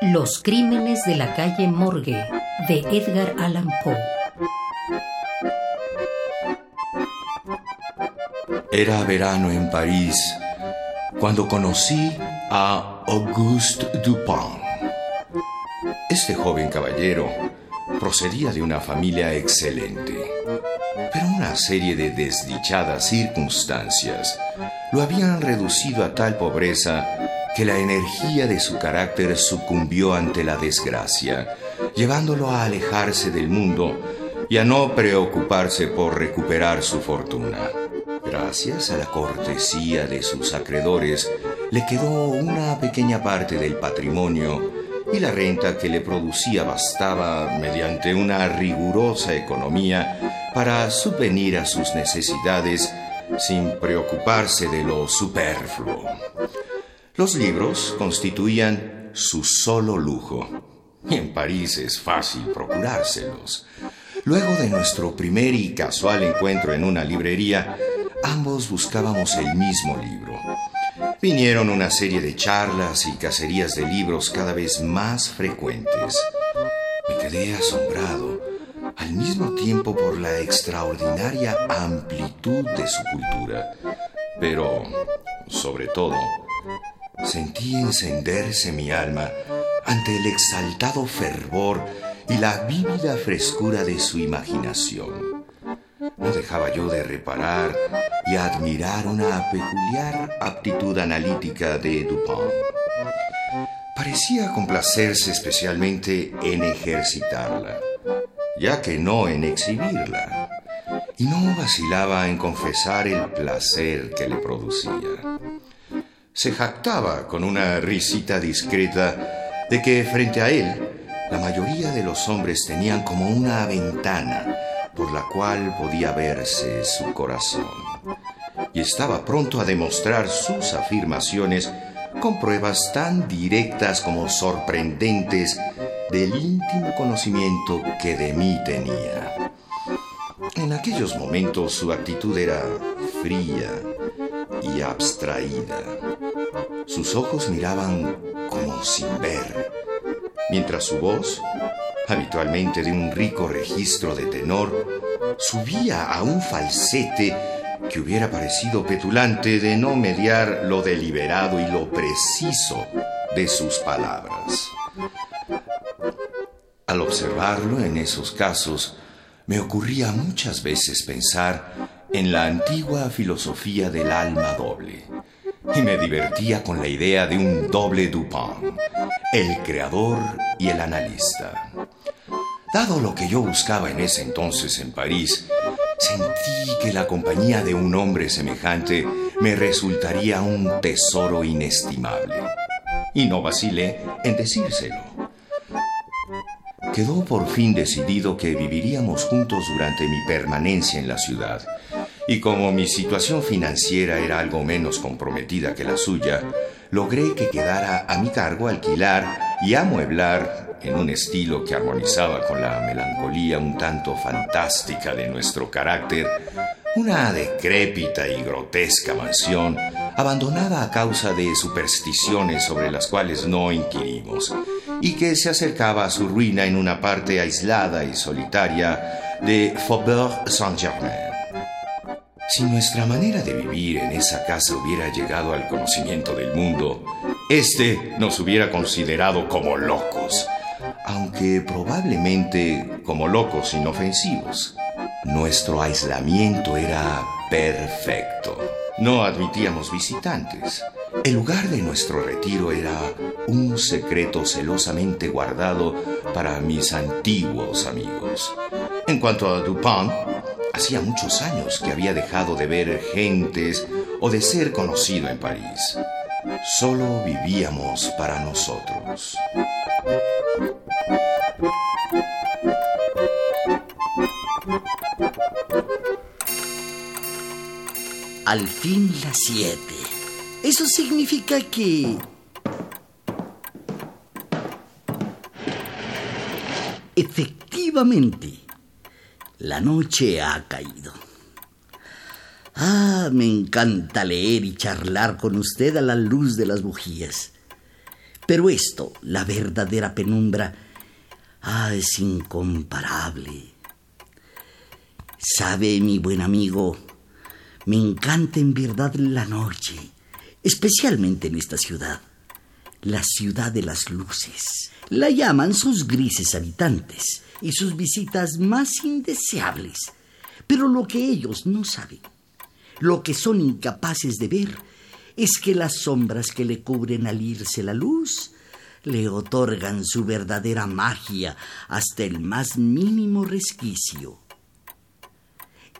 Los crímenes de la calle Morgue de Edgar Allan Poe. Era verano en París cuando conocí a Auguste Dupin. Este joven caballero procedía de una familia excelente, pero una serie de desdichadas circunstancias lo habían reducido a tal pobreza que la energía de su carácter sucumbió ante la desgracia, llevándolo a alejarse del mundo y a no preocuparse por recuperar su fortuna. Gracias a la cortesía de sus acreedores, le quedó una pequeña parte del patrimonio y la renta que le producía bastaba, mediante una rigurosa economía, para subvenir a sus necesidades sin preocuparse de lo superfluo. Los libros constituían su solo lujo. Y en París es fácil procurárselos. Luego de nuestro primer y casual encuentro en una librería, ambos buscábamos el mismo libro. Vinieron una serie de charlas y cacerías de libros cada vez más frecuentes. Me quedé asombrado, al mismo tiempo por la extraordinaria amplitud de su cultura, pero, sobre todo, Sentí encenderse mi alma ante el exaltado fervor y la vívida frescura de su imaginación. No dejaba yo de reparar y admirar una peculiar aptitud analítica de Dupin. Parecía complacerse especialmente en ejercitarla, ya que no en exhibirla, y no vacilaba en confesar el placer que le producía se jactaba con una risita discreta de que frente a él la mayoría de los hombres tenían como una ventana por la cual podía verse su corazón. Y estaba pronto a demostrar sus afirmaciones con pruebas tan directas como sorprendentes del íntimo conocimiento que de mí tenía. En aquellos momentos su actitud era fría y abstraída. Sus ojos miraban como sin ver, mientras su voz, habitualmente de un rico registro de tenor, subía a un falsete que hubiera parecido petulante de no mediar lo deliberado y lo preciso de sus palabras. Al observarlo en esos casos, me ocurría muchas veces pensar en la antigua filosofía del alma doble y me divertía con la idea de un doble Dupin, el creador y el analista. Dado lo que yo buscaba en ese entonces en París, sentí que la compañía de un hombre semejante me resultaría un tesoro inestimable. Y no vacilé en decírselo. Quedó por fin decidido que viviríamos juntos durante mi permanencia en la ciudad y como mi situación financiera era algo menos comprometida que la suya, logré que quedara a mi cargo alquilar y amueblar en un estilo que armonizaba con la melancolía un tanto fantástica de nuestro carácter, una decrépita y grotesca mansión abandonada a causa de supersticiones sobre las cuales no inquirimos, y que se acercaba a su ruina en una parte aislada y solitaria de Faubourg Saint-Germain. Si nuestra manera de vivir en esa casa hubiera llegado al conocimiento del mundo, éste nos hubiera considerado como locos, aunque probablemente como locos inofensivos. Nuestro aislamiento era perfecto. No admitíamos visitantes. El lugar de nuestro retiro era un secreto celosamente guardado para mis antiguos amigos. En cuanto a Dupin, Hacía muchos años que había dejado de ver gentes o de ser conocido en París. Solo vivíamos para nosotros. Al fin las siete. Eso significa que... Efectivamente, la noche ha caído. Ah, me encanta leer y charlar con usted a la luz de las bujías. Pero esto, la verdadera penumbra, ah, es incomparable. Sabe, mi buen amigo, me encanta en verdad la noche, especialmente en esta ciudad, la ciudad de las luces. La llaman sus grises habitantes y sus visitas más indeseables. Pero lo que ellos no saben, lo que son incapaces de ver, es que las sombras que le cubren al irse la luz le otorgan su verdadera magia hasta el más mínimo resquicio.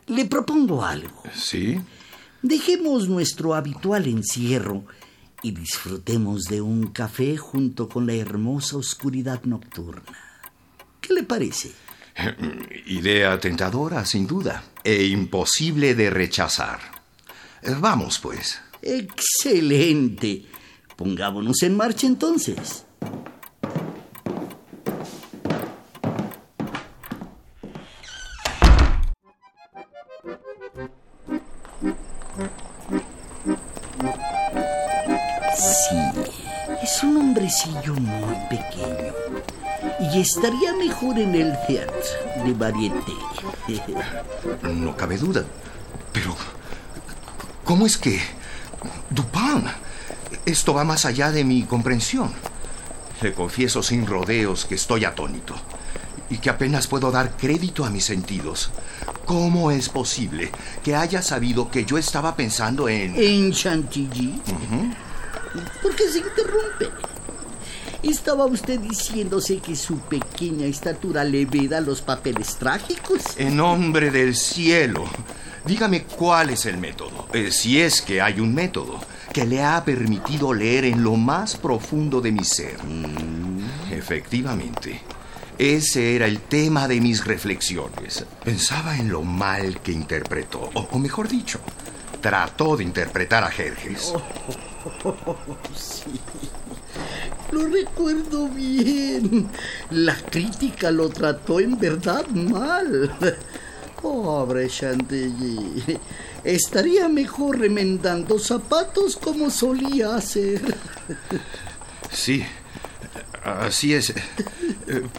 Le propongo algo. ¿Sí? Dejemos nuestro habitual encierro y disfrutemos de un café junto con la hermosa oscuridad nocturna. ¿Qué le parece? Idea tentadora, sin duda, e imposible de rechazar. Vamos, pues. Excelente. Pongámonos en marcha entonces. Sí, es un hombrecillo muy pequeño. Y estaría mejor en el teatro de varieté. No cabe duda. Pero, ¿cómo es que... Dupin? Esto va más allá de mi comprensión. Le confieso sin rodeos que estoy atónito y que apenas puedo dar crédito a mis sentidos. ¿Cómo es posible que haya sabido que yo estaba pensando en... ¿En Chantilly? ¿Por qué se interrumpe? ¿Estaba usted diciéndose que su pequeña estatura le veda los papeles trágicos? En nombre del cielo, dígame cuál es el método, eh, si es que hay un método, que le ha permitido leer en lo más profundo de mi ser. Efectivamente, ese era el tema de mis reflexiones. Pensaba en lo mal que interpretó, o, o mejor dicho, trató de interpretar a Jerjes. Sí. Lo recuerdo bien. La crítica lo trató en verdad mal. Pobre Chantilly. Estaría mejor remendando zapatos como solía hacer. Sí, así es.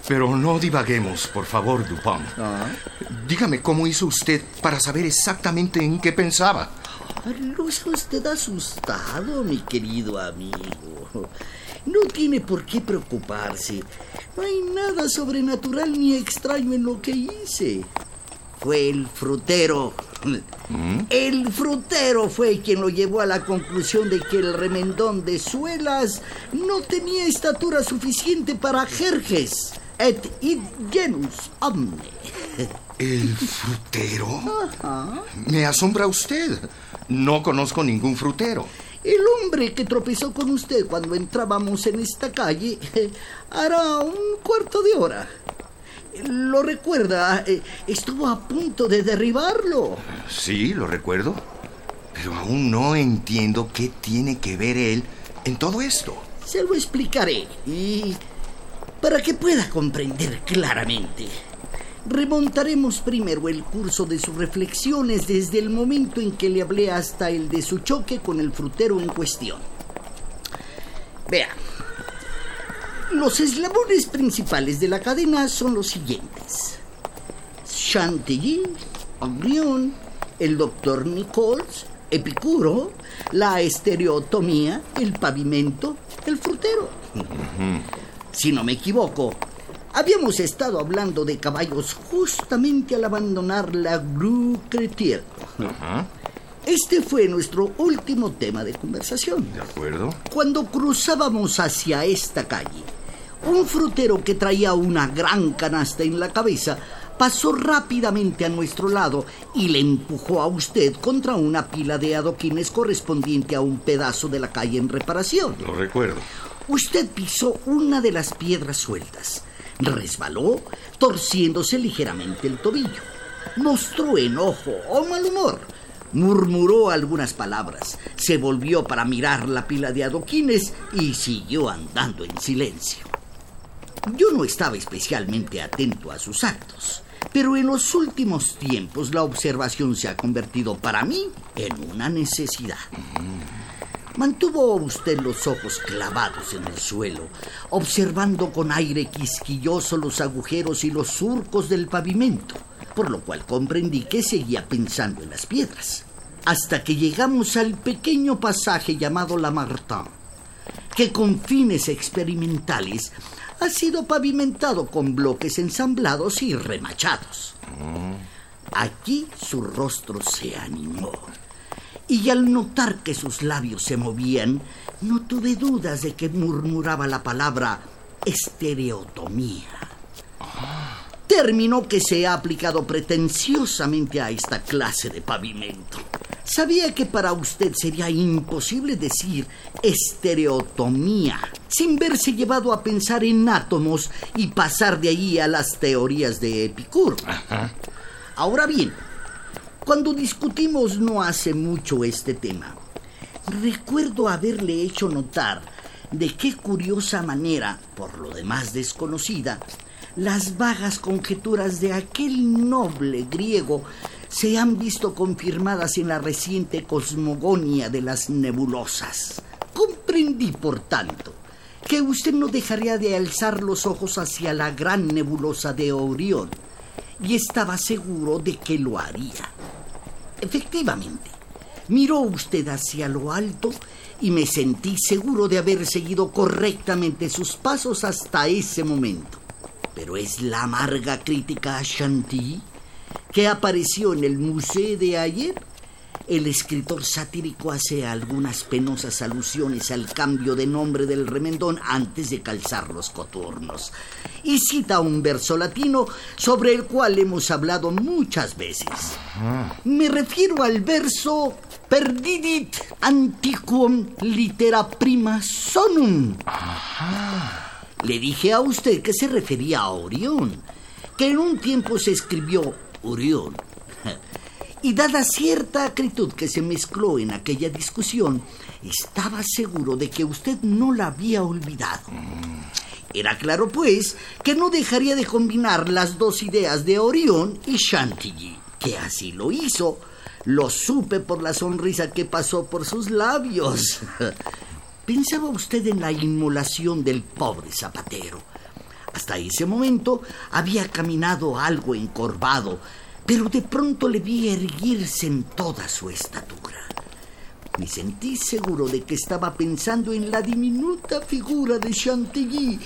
Pero no divaguemos, por favor, Dupin. Dígame cómo hizo usted para saber exactamente en qué pensaba. Luce usted asustado, mi querido amigo. No tiene por qué preocuparse. No hay nada sobrenatural ni extraño en lo que hice. Fue el frutero. El frutero fue quien lo llevó a la conclusión de que el remendón de suelas no tenía estatura suficiente para Jerjes et id genus omne. ¿El frutero? Me asombra usted. No conozco ningún frutero. El hombre que tropezó con usted cuando entrábamos en esta calle eh, hará un cuarto de hora. ¿Lo recuerda? Eh, Estuvo a punto de derribarlo. Sí, lo recuerdo. Pero aún no entiendo qué tiene que ver él en todo esto. Se lo explicaré y para que pueda comprender claramente. Remontaremos primero el curso de sus reflexiones desde el momento en que le hablé hasta el de su choque con el frutero en cuestión. Vea, los eslabones principales de la cadena son los siguientes. Chantilly, Agrión, el doctor Nichols, Epicuro, la estereotomía, el pavimento, el frutero. Si no me equivoco, habíamos estado hablando de caballos justamente al abandonar la Rue Cretier. Este fue nuestro último tema de conversación. ¿De acuerdo? Cuando cruzábamos hacia esta calle, un frutero que traía una gran canasta en la cabeza pasó rápidamente a nuestro lado y le empujó a usted contra una pila de adoquines correspondiente a un pedazo de la calle en reparación. Lo recuerdo. Usted pisó una de las piedras sueltas, resbaló, torciéndose ligeramente el tobillo. Mostró enojo o mal humor. Murmuró algunas palabras, se volvió para mirar la pila de adoquines y siguió andando en silencio. Yo no estaba especialmente atento a sus actos, pero en los últimos tiempos la observación se ha convertido para mí en una necesidad. Mantuvo usted los ojos clavados en el suelo, observando con aire quisquilloso los agujeros y los surcos del pavimento, por lo cual comprendí que seguía pensando en las piedras, hasta que llegamos al pequeño pasaje llamado La Martin, que con fines experimentales ha sido pavimentado con bloques ensamblados y remachados. Aquí su rostro se animó. Y al notar que sus labios se movían, no tuve dudas de que murmuraba la palabra estereotomía. Término que se ha aplicado pretenciosamente a esta clase de pavimento. Sabía que para usted sería imposible decir estereotomía sin verse llevado a pensar en átomos y pasar de ahí a las teorías de Epicuro. Ahora bien, cuando discutimos no hace mucho este tema, recuerdo haberle hecho notar de qué curiosa manera, por lo demás desconocida, las vagas conjeturas de aquel noble griego se han visto confirmadas en la reciente cosmogonia de las nebulosas. Comprendí, por tanto, que usted no dejaría de alzar los ojos hacia la gran nebulosa de Orión, y estaba seguro de que lo haría. Efectivamente, miró usted hacia lo alto y me sentí seguro de haber seguido correctamente sus pasos hasta ese momento. Pero es la amarga crítica a Chantilly que apareció en el museo de ayer, el escritor satírico hace algunas penosas alusiones al cambio de nombre del remendón antes de calzar los coturnos. Y cita un verso latino sobre el cual hemos hablado muchas veces. Me refiero al verso Perdidit antiquum litera prima sonum. Le dije a usted que se refería a Orión, que en un tiempo se escribió Orión. Y dada cierta acritud que se mezcló en aquella discusión, estaba seguro de que usted no la había olvidado. Era claro, pues, que no dejaría de combinar las dos ideas de Orión y Chantilly, que así lo hizo. Lo supe por la sonrisa que pasó por sus labios. ¿Pensaba usted en la inmolación del pobre zapatero? Hasta ese momento había caminado algo encorvado, pero de pronto le vi erguirse en toda su estatura. Me sentí seguro de que estaba pensando en la diminuta figura de Chantilly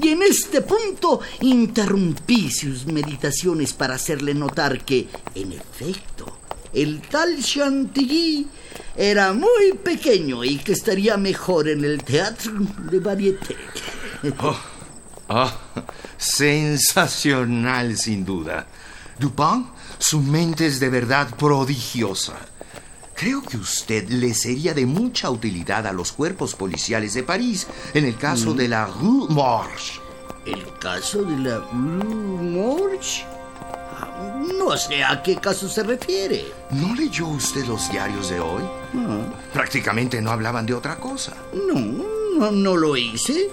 y en este punto interrumpí sus meditaciones para hacerle notar que, en efecto, el tal Chantilly era muy pequeño y que estaría mejor en el teatro de varieté. Oh, oh, sensacional sin duda. Dupin, su mente es de verdad prodigiosa. Creo que usted le sería de mucha utilidad a los cuerpos policiales de París en el caso de la Rue Morge. ¿El caso de la Rue Morge? Ah, No sé a qué caso se refiere. ¿No leyó usted los diarios de hoy? Prácticamente no hablaban de otra cosa. No, no, no lo hice.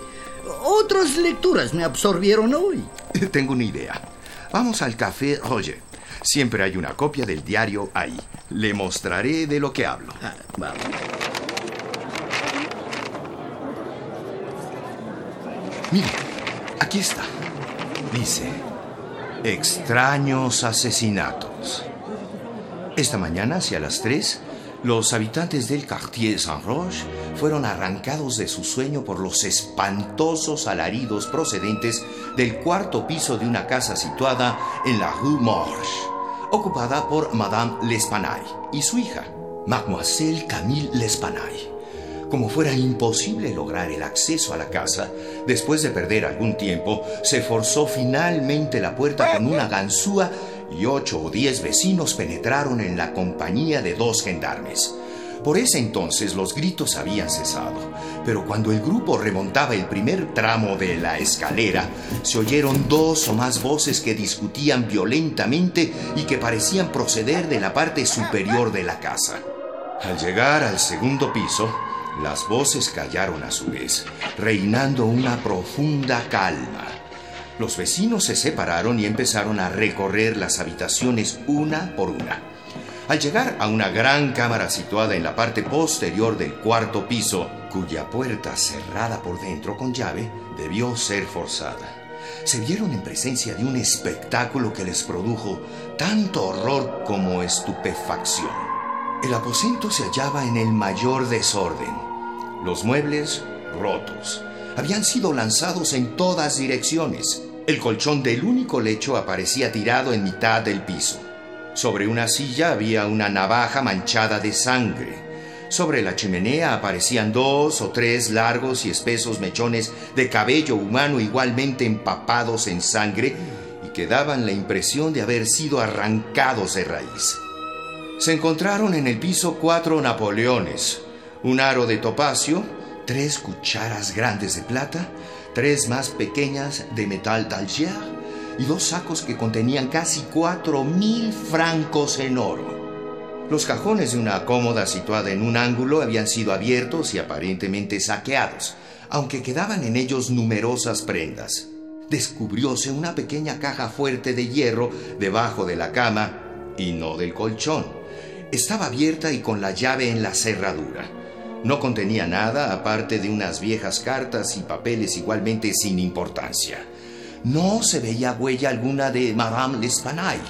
Otras lecturas me absorbieron hoy. Tengo una idea. Vamos al café Roger. Siempre hay una copia del diario ahí. Le mostraré de lo que hablo. Ah, vamos. Mire, aquí está. Dice, extraños asesinatos. Esta mañana, hacia las 3, los habitantes del Quartier Saint-Roch fueron arrancados de su sueño por los espantosos alaridos procedentes del cuarto piso de una casa situada en la Rue Morge, ocupada por Madame L'Espanaye y su hija, Mademoiselle Camille L'Espanaye. Como fuera imposible lograr el acceso a la casa, después de perder algún tiempo, se forzó finalmente la puerta con una ganzúa y ocho o diez vecinos penetraron en la compañía de dos gendarmes. Por ese entonces los gritos habían cesado, pero cuando el grupo remontaba el primer tramo de la escalera, se oyeron dos o más voces que discutían violentamente y que parecían proceder de la parte superior de la casa. Al llegar al segundo piso, las voces callaron a su vez, reinando una profunda calma. Los vecinos se separaron y empezaron a recorrer las habitaciones una por una. Al llegar a una gran cámara situada en la parte posterior del cuarto piso, cuya puerta cerrada por dentro con llave debió ser forzada, se vieron en presencia de un espectáculo que les produjo tanto horror como estupefacción. El aposento se hallaba en el mayor desorden. Los muebles rotos. Habían sido lanzados en todas direcciones. El colchón del único lecho aparecía tirado en mitad del piso. Sobre una silla había una navaja manchada de sangre. Sobre la chimenea aparecían dos o tres largos y espesos mechones de cabello humano igualmente empapados en sangre y que daban la impresión de haber sido arrancados de raíz. Se encontraron en el piso cuatro napoleones, un aro de topacio, tres cucharas grandes de plata, tres más pequeñas de metal d'Alger y dos sacos que contenían casi cuatro mil francos en oro. Los cajones de una cómoda situada en un ángulo habían sido abiertos y aparentemente saqueados, aunque quedaban en ellos numerosas prendas. Descubrióse una pequeña caja fuerte de hierro debajo de la cama y no del colchón. Estaba abierta y con la llave en la cerradura. No contenía nada aparte de unas viejas cartas y papeles igualmente sin importancia. No se veía huella alguna de Madame L'Espanaye,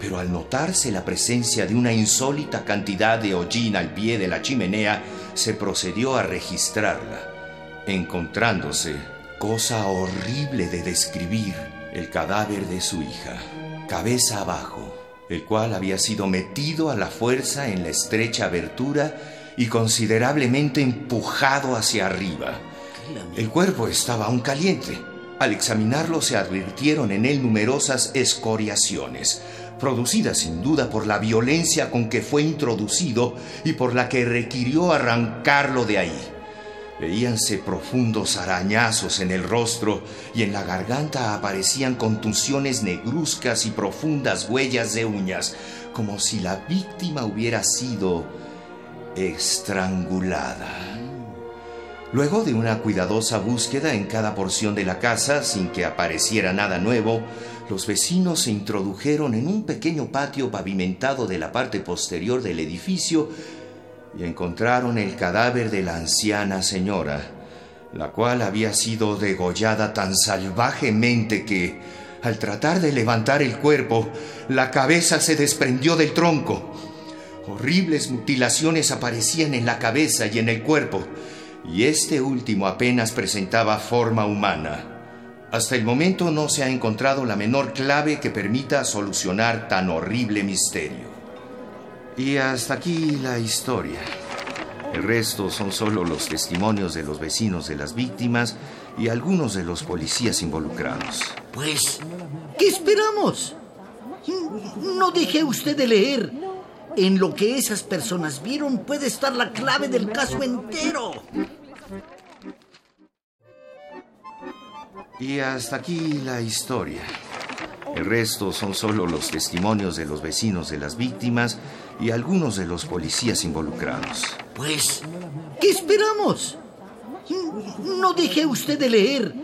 pero al notarse la presencia de una insólita cantidad de hollín al pie de la chimenea, se procedió a registrarla, encontrándose, cosa horrible de describir, el cadáver de su hija, cabeza abajo, el cual había sido metido a la fuerza en la estrecha abertura y considerablemente empujado hacia arriba. El cuerpo estaba aún caliente al examinarlo se advirtieron en él numerosas escoriaciones, producidas sin duda por la violencia con que fue introducido y por la que requirió arrancarlo de ahí. Veíanse profundos arañazos en el rostro y en la garganta aparecían contusiones negruzcas y profundas huellas de uñas, como si la víctima hubiera sido estrangulada. Luego de una cuidadosa búsqueda en cada porción de la casa sin que apareciera nada nuevo, los vecinos se introdujeron en un pequeño patio pavimentado de la parte posterior del edificio y encontraron el cadáver de la anciana señora, la cual había sido degollada tan salvajemente que, al tratar de levantar el cuerpo, la cabeza se desprendió del tronco. Horribles mutilaciones aparecían en la cabeza y en el cuerpo y este último apenas presentaba forma humana. Hasta el momento no se ha encontrado la menor clave que permita solucionar tan horrible misterio. Y hasta aquí la historia. El resto son solo los testimonios de los vecinos de las víctimas y algunos de los policías involucrados. Pues, ¿qué esperamos? No deje usted de leer. En lo que esas personas vieron puede estar la clave del caso entero. Y hasta aquí la historia. El resto son solo los testimonios de los vecinos de las víctimas y algunos de los policías involucrados. Pues, ¿qué esperamos? No deje usted de leer.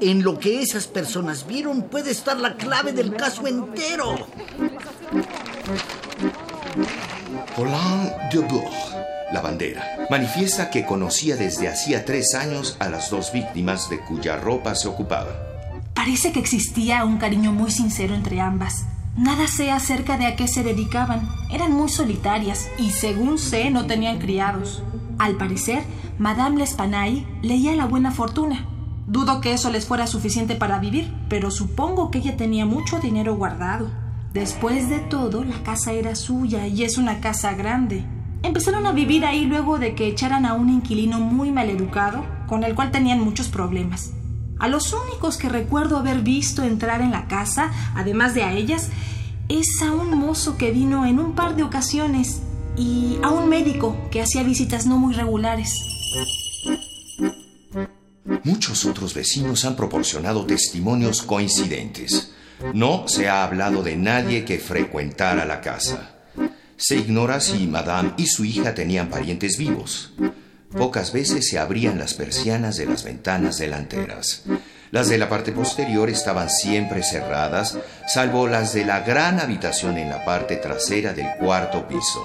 En lo que esas personas vieron puede estar la clave del caso entero. Roland Debourg, la bandera, manifiesta que conocía desde hacía tres años a las dos víctimas de cuya ropa se ocupaba. Parece que existía un cariño muy sincero entre ambas. Nada sé acerca de a qué se dedicaban. Eran muy solitarias y, según sé, no tenían criados. Al parecer, Madame L'Espanaye leía la buena fortuna. Dudo que eso les fuera suficiente para vivir, pero supongo que ella tenía mucho dinero guardado. Después de todo, la casa era suya y es una casa grande. Empezaron a vivir ahí luego de que echaran a un inquilino muy maleducado, con el cual tenían muchos problemas. A los únicos que recuerdo haber visto entrar en la casa, además de a ellas, es a un mozo que vino en un par de ocasiones y a un médico que hacía visitas no muy regulares. Muchos otros vecinos han proporcionado testimonios coincidentes. No se ha hablado de nadie que frecuentara la casa. Se ignora si Madame y su hija tenían parientes vivos. Pocas veces se abrían las persianas de las ventanas delanteras. Las de la parte posterior estaban siempre cerradas, salvo las de la gran habitación en la parte trasera del cuarto piso.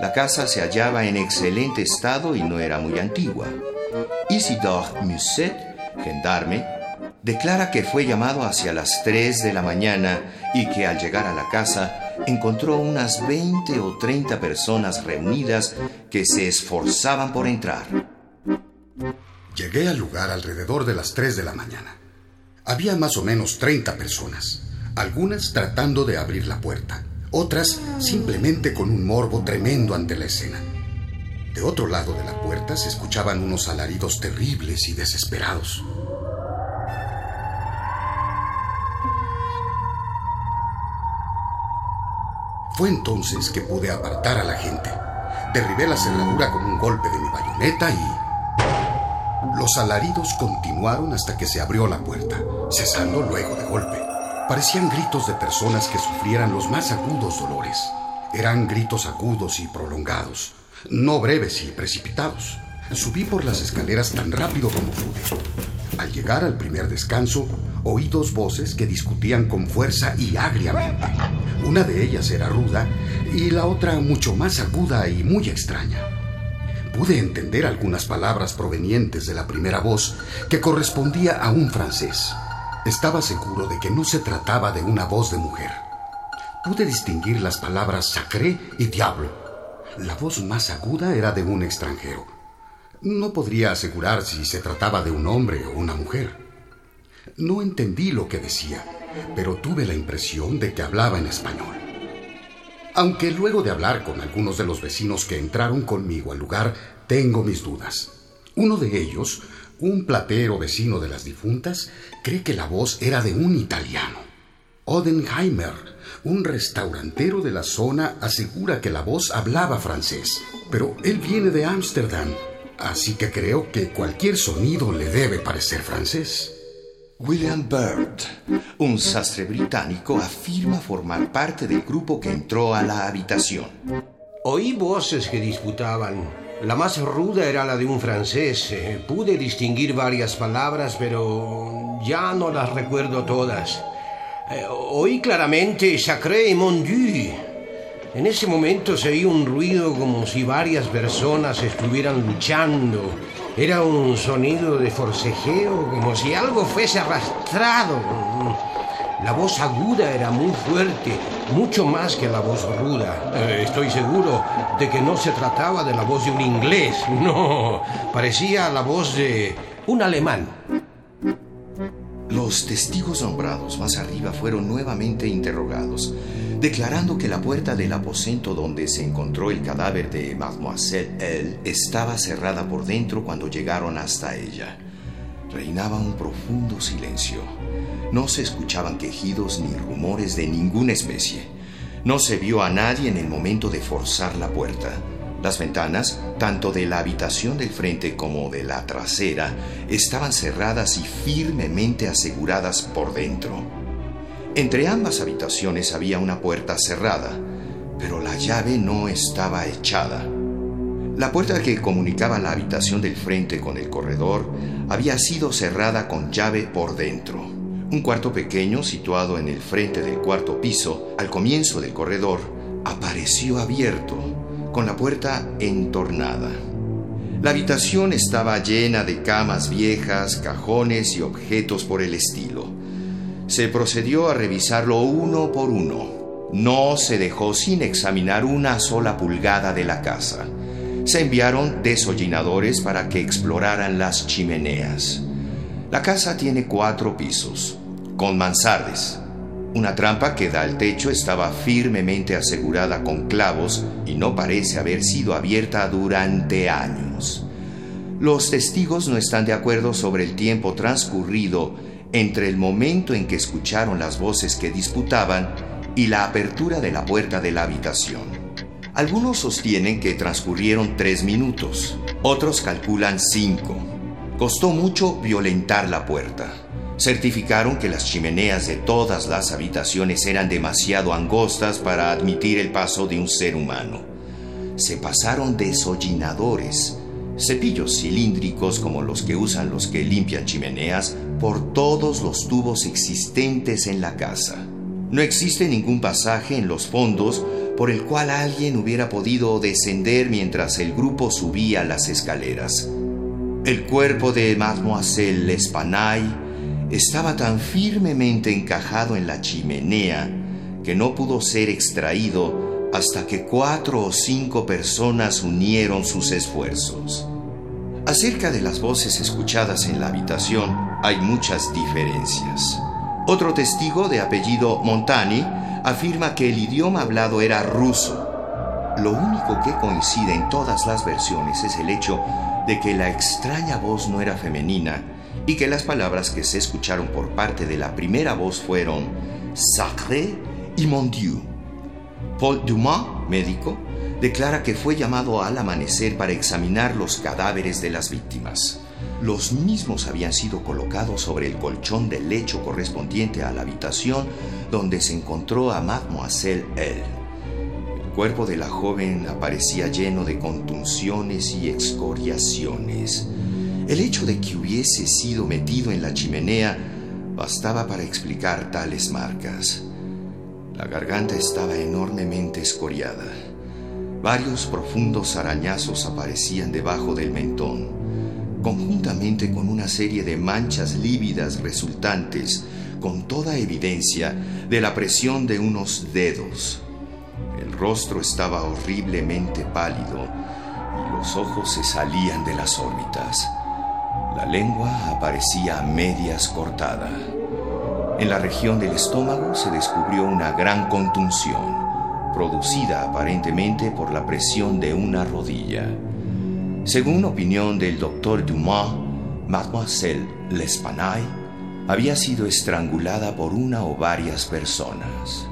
La casa se hallaba en excelente estado y no era muy antigua. Isidore Musset, gendarme, declara que fue llamado hacia las 3 de la mañana y que al llegar a la casa encontró unas 20 o 30 personas reunidas que se esforzaban por entrar. Llegué al lugar alrededor de las 3 de la mañana. Había más o menos 30 personas, algunas tratando de abrir la puerta, otras simplemente con un morbo tremendo ante la escena. De otro lado de la puerta se escuchaban unos alaridos terribles y desesperados. Fue entonces que pude apartar a la gente. Derribé la cerradura con un golpe de mi bayoneta y... Los alaridos continuaron hasta que se abrió la puerta, cesando luego de golpe. Parecían gritos de personas que sufrieran los más agudos dolores. Eran gritos agudos y prolongados, no breves y precipitados. Subí por las escaleras tan rápido como pude. Al llegar al primer descanso, oí dos voces que discutían con fuerza y agriamente. Una de ellas era ruda y la otra mucho más aguda y muy extraña. Pude entender algunas palabras provenientes de la primera voz que correspondía a un francés. Estaba seguro de que no se trataba de una voz de mujer. Pude distinguir las palabras sacré y diablo. La voz más aguda era de un extranjero. No podría asegurar si se trataba de un hombre o una mujer. No entendí lo que decía, pero tuve la impresión de que hablaba en español. Aunque luego de hablar con algunos de los vecinos que entraron conmigo al lugar, tengo mis dudas. Uno de ellos, un platero vecino de las difuntas, cree que la voz era de un italiano. Odenheimer, un restaurantero de la zona, asegura que la voz hablaba francés, pero él viene de Ámsterdam, así que creo que cualquier sonido le debe parecer francés. William Bird, un sastre británico, afirma formar parte del grupo que entró a la habitación. Oí voces que disputaban. La más ruda era la de un francés. Eh, pude distinguir varias palabras, pero ya no las recuerdo todas. Eh, oí claramente Sacré et mon Dieu. En ese momento se oía un ruido como si varias personas estuvieran luchando era un sonido de forcejeo, como si algo fuese arrastrado. La voz aguda era muy fuerte, mucho más que la voz ruda. Eh, estoy seguro de que no se trataba de la voz de un inglés, no, parecía la voz de un alemán. Los testigos nombrados más arriba fueron nuevamente interrogados, declarando que la puerta del aposento donde se encontró el cadáver de Mademoiselle L estaba cerrada por dentro cuando llegaron hasta ella. Reinaba un profundo silencio. No se escuchaban quejidos ni rumores de ninguna especie. No se vio a nadie en el momento de forzar la puerta. Las ventanas, tanto de la habitación del frente como de la trasera, estaban cerradas y firmemente aseguradas por dentro. Entre ambas habitaciones había una puerta cerrada, pero la llave no estaba echada. La puerta que comunicaba la habitación del frente con el corredor había sido cerrada con llave por dentro. Un cuarto pequeño situado en el frente del cuarto piso, al comienzo del corredor, apareció abierto con la puerta entornada. La habitación estaba llena de camas viejas, cajones y objetos por el estilo. Se procedió a revisarlo uno por uno. No se dejó sin examinar una sola pulgada de la casa. Se enviaron desollinadores para que exploraran las chimeneas. La casa tiene cuatro pisos, con mansardes. Una trampa que da al techo estaba firmemente asegurada con clavos y no parece haber sido abierta durante años. Los testigos no están de acuerdo sobre el tiempo transcurrido entre el momento en que escucharon las voces que disputaban y la apertura de la puerta de la habitación. Algunos sostienen que transcurrieron tres minutos, otros calculan cinco. Costó mucho violentar la puerta. Certificaron que las chimeneas de todas las habitaciones eran demasiado angostas para admitir el paso de un ser humano. Se pasaron desollinadores, cepillos cilíndricos como los que usan los que limpian chimeneas, por todos los tubos existentes en la casa. No existe ningún pasaje en los fondos por el cual alguien hubiera podido descender mientras el grupo subía las escaleras. El cuerpo de Mademoiselle L'Espanaye estaba tan firmemente encajado en la chimenea que no pudo ser extraído hasta que cuatro o cinco personas unieron sus esfuerzos. Acerca de las voces escuchadas en la habitación hay muchas diferencias. Otro testigo de apellido Montani afirma que el idioma hablado era ruso. Lo único que coincide en todas las versiones es el hecho de que la extraña voz no era femenina y que las palabras que se escucharon por parte de la primera voz fueron sacré y mon Dieu. Paul Dumas, médico, declara que fue llamado al amanecer para examinar los cadáveres de las víctimas. Los mismos habían sido colocados sobre el colchón del lecho correspondiente a la habitación donde se encontró a Mademoiselle L. El cuerpo de la joven aparecía lleno de contunciones y excoriaciones. El hecho de que hubiese sido metido en la chimenea bastaba para explicar tales marcas. La garganta estaba enormemente escoriada. Varios profundos arañazos aparecían debajo del mentón, conjuntamente con una serie de manchas lívidas resultantes, con toda evidencia, de la presión de unos dedos. El rostro estaba horriblemente pálido y los ojos se salían de las órbitas. La lengua aparecía a medias cortada. En la región del estómago se descubrió una gran contunción, producida aparentemente por la presión de una rodilla. Según opinión del doctor Dumas, Mademoiselle L'Espanaye había sido estrangulada por una o varias personas.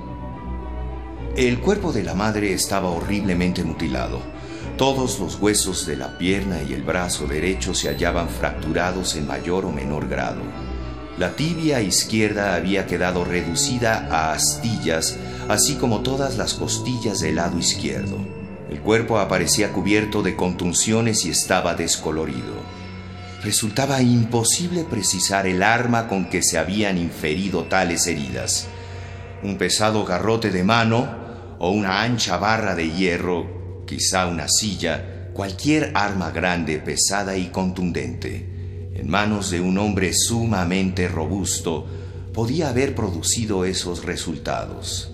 El cuerpo de la madre estaba horriblemente mutilado todos los huesos de la pierna y el brazo derecho se hallaban fracturados en mayor o menor grado. La tibia izquierda había quedado reducida a astillas, así como todas las costillas del lado izquierdo. El cuerpo aparecía cubierto de contunciones y estaba descolorido. Resultaba imposible precisar el arma con que se habían inferido tales heridas. Un pesado garrote de mano o una ancha barra de hierro quizá una silla, cualquier arma grande, pesada y contundente, en manos de un hombre sumamente robusto, podía haber producido esos resultados.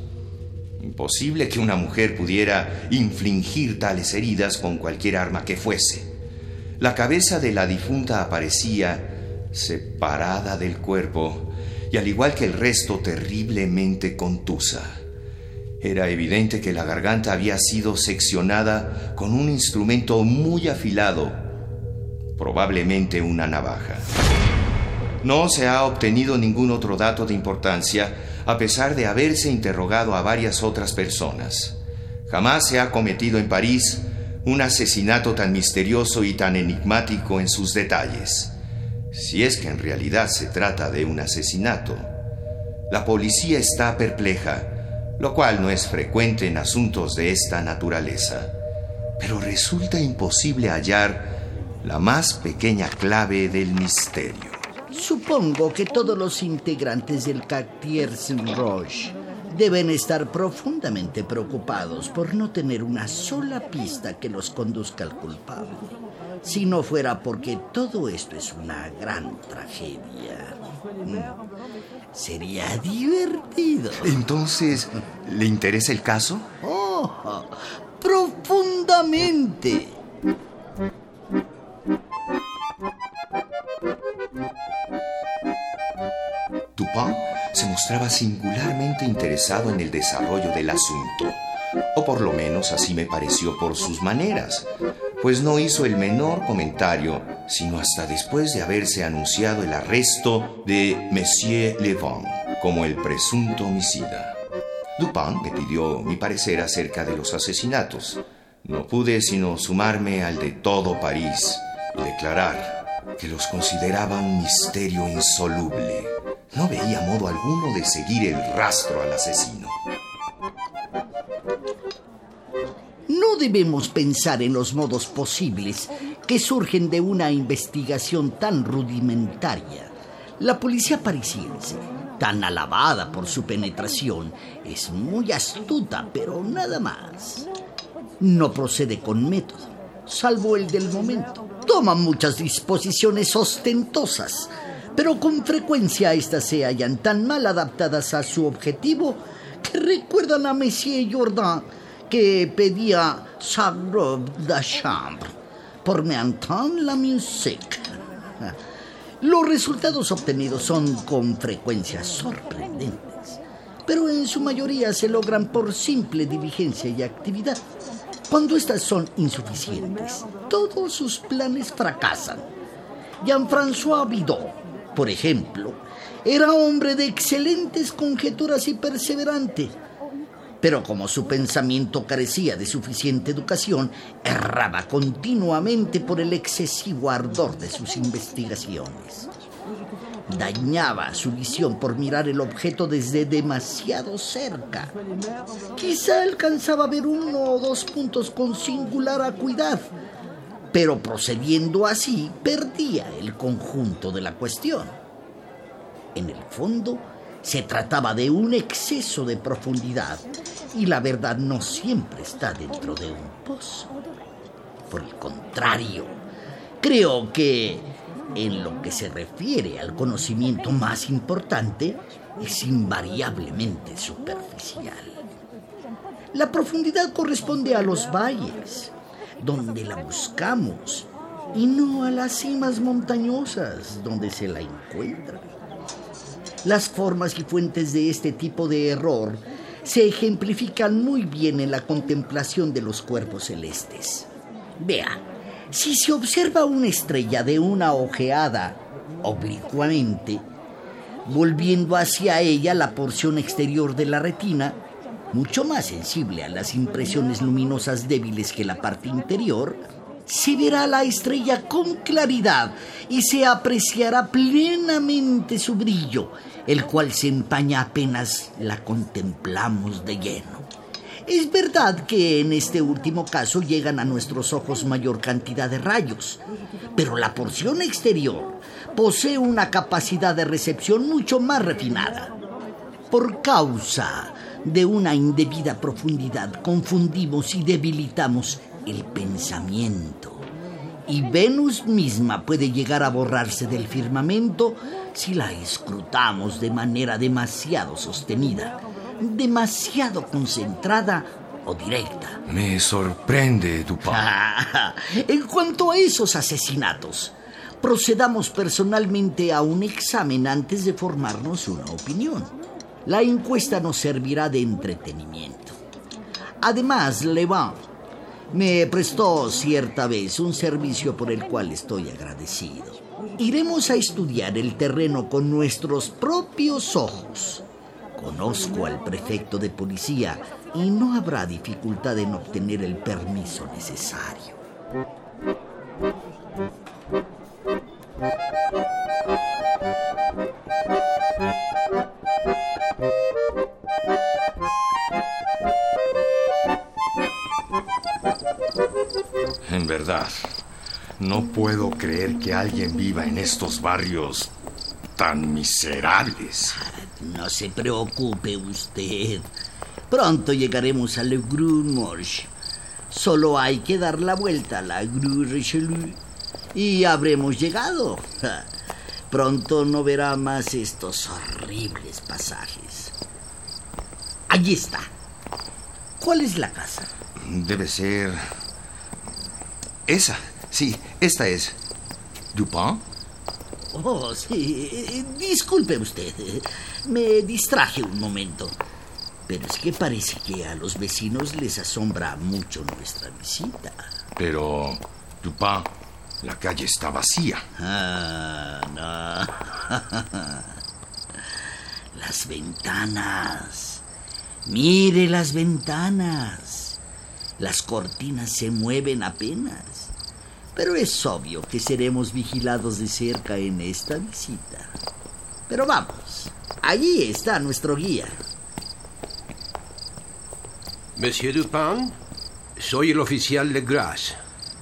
Imposible que una mujer pudiera infligir tales heridas con cualquier arma que fuese. La cabeza de la difunta aparecía separada del cuerpo y al igual que el resto terriblemente contusa. Era evidente que la garganta había sido seccionada con un instrumento muy afilado, probablemente una navaja. No se ha obtenido ningún otro dato de importancia a pesar de haberse interrogado a varias otras personas. Jamás se ha cometido en París un asesinato tan misterioso y tan enigmático en sus detalles, si es que en realidad se trata de un asesinato. La policía está perpleja lo cual no es frecuente en asuntos de esta naturaleza. Pero resulta imposible hallar la más pequeña clave del misterio. Supongo que todos los integrantes del Quartier Saint-Roche deben estar profundamente preocupados por no tener una sola pista que los conduzca al culpable. Si no fuera porque todo esto es una gran tragedia. Mm. Sería divertido. Entonces, ¿le interesa el caso? Oh, profundamente. Dupin se mostraba singularmente interesado en el desarrollo del asunto, o por lo menos así me pareció por sus maneras, pues no hizo el menor comentario, sino hasta después de haberse anunciado el arresto de Monsieur Levant como el presunto homicida. Dupin me pidió mi parecer acerca de los asesinatos. No pude sino sumarme al de todo París declarar que los consideraba un misterio insoluble. No veía modo alguno de seguir el rastro al asesino. No debemos pensar en los modos posibles que surgen de una investigación tan rudimentaria. La policía parisiense, tan alabada por su penetración, es muy astuta, pero nada más. No procede con método, salvo el del momento. Toma muchas disposiciones ostentosas, pero con frecuencia éstas se hallan tan mal adaptadas a su objetivo que recuerdan a Monsieur Jourdan que pedía sa robe de chambre por me entendre la musique. Los resultados obtenidos son con frecuencia sorprendentes, pero en su mayoría se logran por simple diligencia y actividad. Cuando estas son insuficientes, todos sus planes fracasan. Jean-François Bidot, por ejemplo, era hombre de excelentes conjeturas y perseverante pero como su pensamiento carecía de suficiente educación, erraba continuamente por el excesivo ardor de sus investigaciones. Dañaba su visión por mirar el objeto desde demasiado cerca. Quizá alcanzaba a ver uno o dos puntos con singular acuidad, pero procediendo así perdía el conjunto de la cuestión. En el fondo, se trataba de un exceso de profundidad y la verdad no siempre está dentro de un pozo. Por el contrario, creo que en lo que se refiere al conocimiento más importante, es invariablemente superficial. La profundidad corresponde a los valles, donde la buscamos, y no a las cimas montañosas, donde se la encuentra. Las formas y fuentes de este tipo de error se ejemplifican muy bien en la contemplación de los cuerpos celestes. Vea, si se observa una estrella de una ojeada oblicuamente, volviendo hacia ella la porción exterior de la retina, mucho más sensible a las impresiones luminosas débiles que la parte interior, se verá la estrella con claridad y se apreciará plenamente su brillo, el cual se empaña apenas la contemplamos de lleno. Es verdad que en este último caso llegan a nuestros ojos mayor cantidad de rayos, pero la porción exterior posee una capacidad de recepción mucho más refinada. Por causa de una indebida profundidad confundimos y debilitamos el pensamiento. Y Venus misma puede llegar a borrarse del firmamento si la escrutamos de manera demasiado sostenida, demasiado concentrada o directa. Me sorprende, Dupin. en cuanto a esos asesinatos, procedamos personalmente a un examen antes de formarnos una opinión. La encuesta nos servirá de entretenimiento. Además, Levant me prestó cierta vez un servicio por el cual estoy agradecido. Iremos a estudiar el terreno con nuestros propios ojos. Conozco al prefecto de policía y no habrá dificultad en obtener el permiso necesario. En verdad, no puedo creer que alguien viva en estos barrios tan miserables. No se preocupe usted. Pronto llegaremos a Le Morge. Solo hay que dar la vuelta a la Grue Richelieu y habremos llegado. Pronto no verá más estos horribles pasajes. Allí está. ¿Cuál es la casa? Debe ser... Esa. Sí, esta es. ¿Dupin? Oh, sí. Disculpe usted. Me distraje un momento. Pero es que parece que a los vecinos les asombra mucho nuestra visita. Pero, Dupin, la calle está vacía. Ah, no. las ventanas. Mire las ventanas. Las cortinas se mueven apenas. Pero es obvio que seremos vigilados de cerca en esta visita. Pero vamos, allí está nuestro guía. Monsieur Dupin, soy el oficial Legras.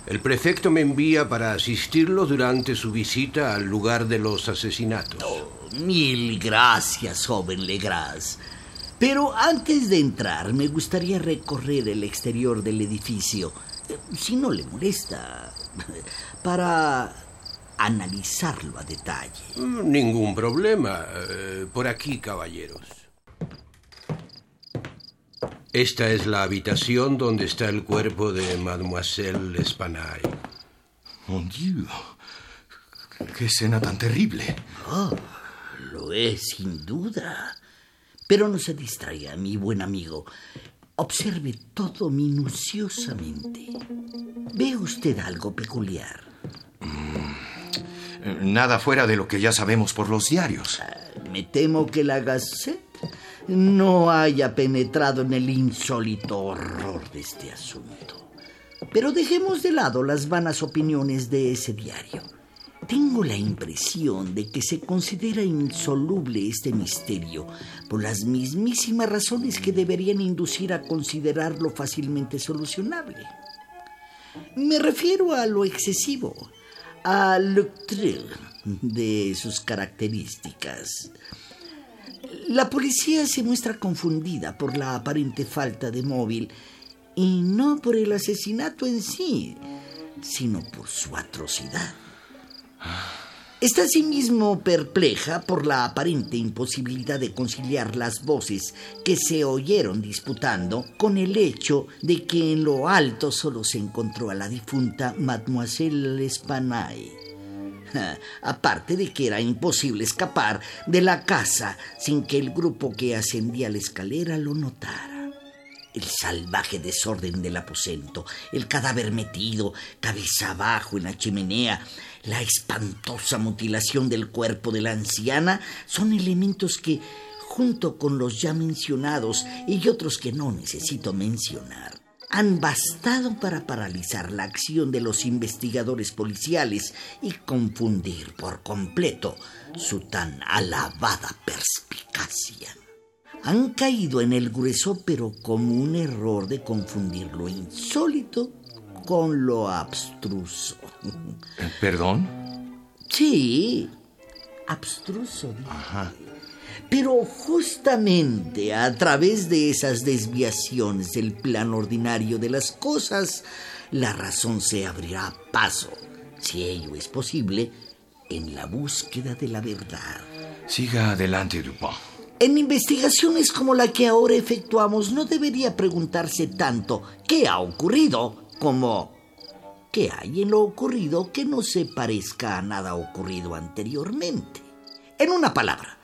El prefecto me envía para asistirlo durante su visita al lugar de los asesinatos. Oh, mil gracias, joven Legras. Pero antes de entrar, me gustaría recorrer el exterior del edificio, si no le molesta, para analizarlo a detalle. Mm, ningún problema. Eh, por aquí, caballeros. Esta es la habitación donde está el cuerpo de Mademoiselle Espanay. Mon Dieu. ¡Qué escena tan terrible! Oh, lo es, sin duda. Pero no se distraiga, mi buen amigo. Observe todo minuciosamente. ¿Ve usted algo peculiar? Mm, nada fuera de lo que ya sabemos por los diarios. Ah, me temo que la Gazette no haya penetrado en el insólito horror de este asunto. Pero dejemos de lado las vanas opiniones de ese diario. Tengo la impresión de que se considera insoluble este misterio por las mismísimas razones que deberían inducir a considerarlo fácilmente solucionable. Me refiero a lo excesivo, a lo de sus características. La policía se muestra confundida por la aparente falta de móvil y no por el asesinato en sí, sino por su atrocidad. Está asimismo perpleja por la aparente imposibilidad de conciliar las voces que se oyeron disputando con el hecho de que en lo alto solo se encontró a la difunta Mademoiselle Espanay. Aparte de que era imposible escapar de la casa sin que el grupo que ascendía la escalera lo notara el salvaje desorden del aposento, el cadáver metido cabeza abajo en la chimenea, la espantosa mutilación del cuerpo de la anciana son elementos que, junto con los ya mencionados y otros que no necesito mencionar, han bastado para paralizar la acción de los investigadores policiales y confundir por completo su tan alabada perspicacia. Han caído en el grueso pero común error de confundir lo insólito con lo abstruso. Eh, ¿Perdón? Sí, abstruso. Ajá. Pero justamente a través de esas desviaciones del plan ordinario de las cosas, la razón se abrirá paso, si ello es posible, en la búsqueda de la verdad. Siga adelante, Dupont. En investigaciones como la que ahora efectuamos no debería preguntarse tanto qué ha ocurrido como qué hay en lo ocurrido que no se parezca a nada ocurrido anteriormente. En una palabra,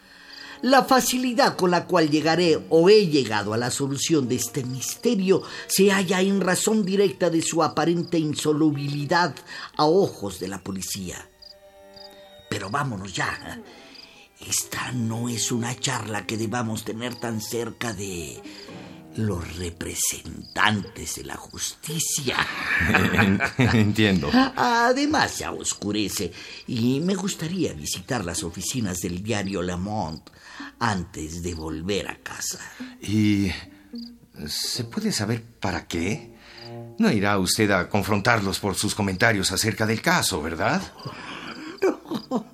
la facilidad con la cual llegaré o he llegado a la solución de este misterio se halla en razón directa de su aparente insolubilidad a ojos de la policía. Pero vámonos ya. Esta no es una charla que debamos tener tan cerca de los representantes de la justicia. Entiendo. Además, ya oscurece y me gustaría visitar las oficinas del diario Le Monde antes de volver a casa. ¿Y se puede saber para qué? No irá usted a confrontarlos por sus comentarios acerca del caso, ¿verdad? No,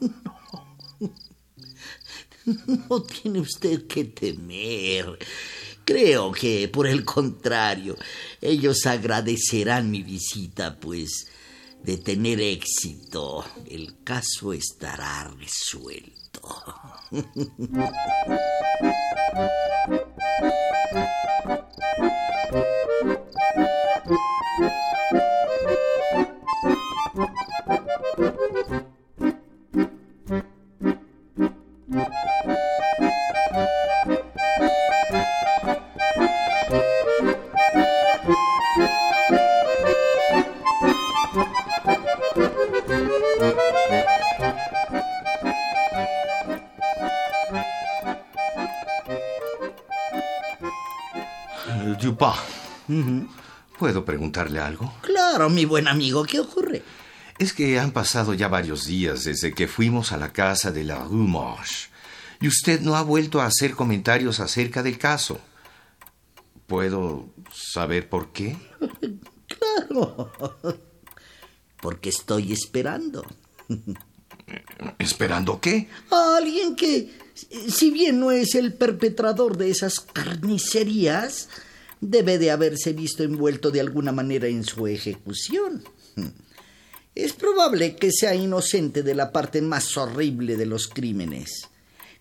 No tiene usted que temer. Creo que, por el contrario, ellos agradecerán mi visita, pues de tener éxito, el caso estará resuelto. ¿Puedo preguntarle algo? Claro, mi buen amigo, ¿qué ocurre? Es que han pasado ya varios días desde que fuimos a la casa de la Rue Morche y usted no ha vuelto a hacer comentarios acerca del caso. ¿Puedo saber por qué? claro. Porque estoy esperando. ¿Esperando qué? A alguien que, si bien no es el perpetrador de esas carnicerías, debe de haberse visto envuelto de alguna manera en su ejecución. Es probable que sea inocente de la parte más horrible de los crímenes.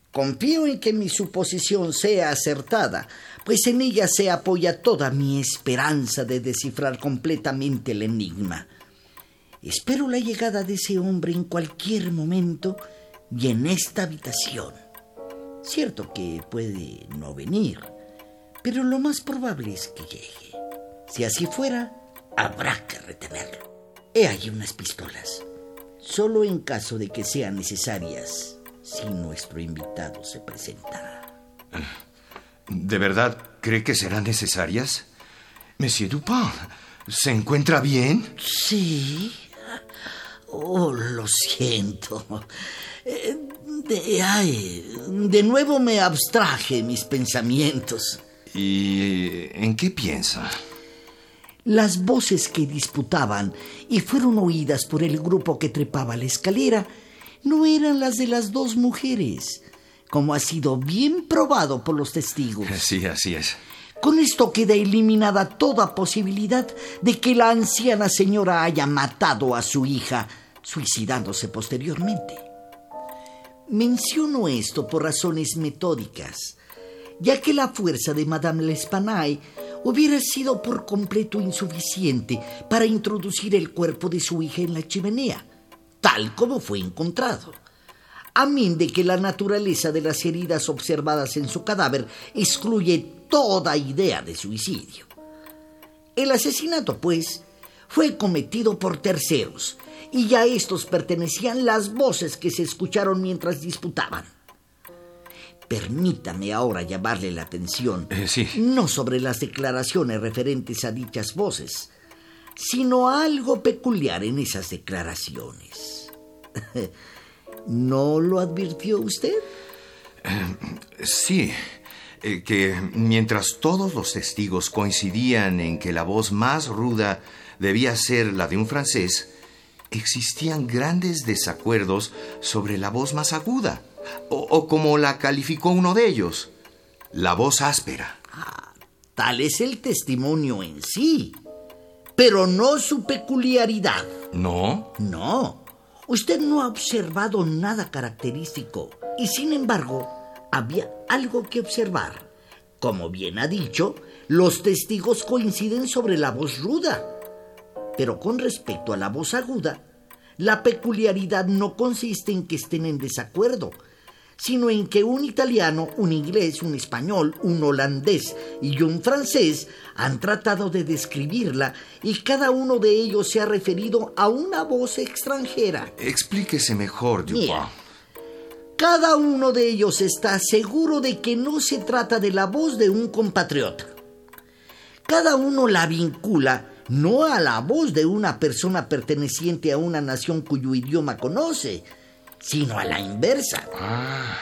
Confío en que mi suposición sea acertada, pues en ella se apoya toda mi esperanza de descifrar completamente el enigma. Espero la llegada de ese hombre en cualquier momento y en esta habitación. Cierto que puede no venir, pero lo más probable es que llegue. Si así fuera, habrá que retenerlo. He ahí unas pistolas, solo en caso de que sean necesarias si nuestro invitado se presenta. ¿De verdad cree que serán necesarias? Monsieur Dupin, ¿se encuentra bien? Sí. Oh, lo siento. Eh, de, ay, de nuevo me abstraje mis pensamientos. ¿Y en qué piensa? Las voces que disputaban y fueron oídas por el grupo que trepaba la escalera no eran las de las dos mujeres, como ha sido bien probado por los testigos. Sí, así es. Con esto queda eliminada toda posibilidad de que la anciana señora haya matado a su hija, suicidándose posteriormente. Menciono esto por razones metódicas, ya que la fuerza de Madame L'Espanaye hubiera sido por completo insuficiente para introducir el cuerpo de su hija en la chimenea tal como fue encontrado. A min de que la naturaleza de las heridas observadas en su cadáver excluye toda idea de suicidio. El asesinato, pues, fue cometido por terceros, y ya estos pertenecían las voces que se escucharon mientras disputaban. Permítame ahora llamarle la atención, eh, sí. no sobre las declaraciones referentes a dichas voces, sino a algo peculiar en esas declaraciones. ¿No lo advirtió usted? Eh, sí, eh, que mientras todos los testigos coincidían en que la voz más ruda debía ser la de un francés, existían grandes desacuerdos sobre la voz más aguda, o, como la calificó uno de ellos, la voz áspera. Ah, tal es el testimonio en sí, pero no su peculiaridad. ¿No? No. Usted no ha observado nada característico y sin embargo había algo que observar. Como bien ha dicho, los testigos coinciden sobre la voz ruda. Pero con respecto a la voz aguda, la peculiaridad no consiste en que estén en desacuerdo, sino en que un italiano, un inglés, un español, un holandés y un francés han tratado de describirla y cada uno de ellos se ha referido a una voz extranjera. Explíquese mejor, Dupin. cada uno de ellos está seguro de que no se trata de la voz de un compatriota. Cada uno la vincula no a la voz de una persona perteneciente a una nación cuyo idioma conoce, sino a la inversa. Ah.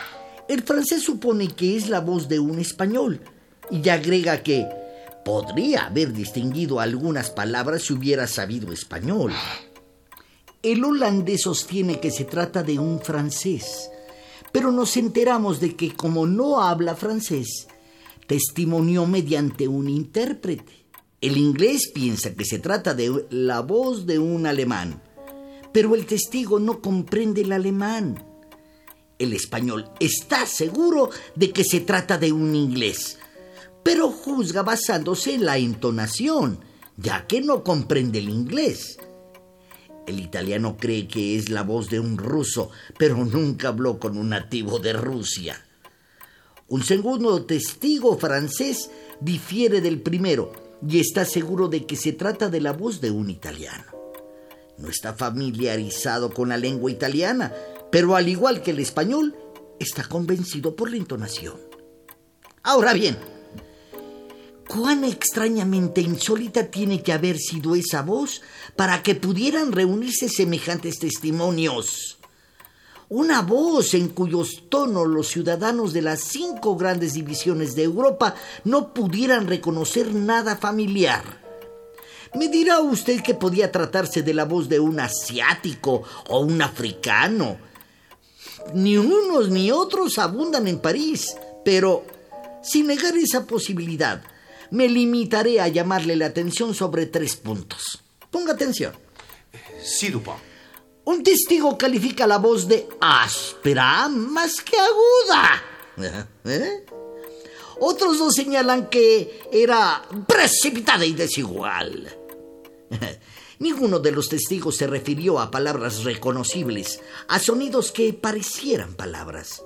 El francés supone que es la voz de un español y agrega que podría haber distinguido algunas palabras si hubiera sabido español. El holandés sostiene que se trata de un francés, pero nos enteramos de que como no habla francés, testimonió mediante un intérprete. El inglés piensa que se trata de la voz de un alemán pero el testigo no comprende el alemán. El español está seguro de que se trata de un inglés, pero juzga basándose en la entonación, ya que no comprende el inglés. El italiano cree que es la voz de un ruso, pero nunca habló con un nativo de Rusia. Un segundo testigo francés difiere del primero y está seguro de que se trata de la voz de un italiano no está familiarizado con la lengua italiana, pero al igual que el español, está convencido por la entonación. Ahora bien, cuán extrañamente insólita tiene que haber sido esa voz para que pudieran reunirse semejantes testimonios. Una voz en cuyos tonos los ciudadanos de las cinco grandes divisiones de Europa no pudieran reconocer nada familiar. Me dirá usted que podía tratarse de la voz de un asiático o un africano. Ni unos ni otros abundan en París, pero sin negar esa posibilidad, me limitaré a llamarle la atención sobre tres puntos. Ponga atención. Sí, Dupont. Un testigo califica la voz de áspera más que aguda. ¿Eh? Otros dos señalan que era precipitada y desigual. Ninguno de los testigos se refirió a palabras reconocibles, a sonidos que parecieran palabras.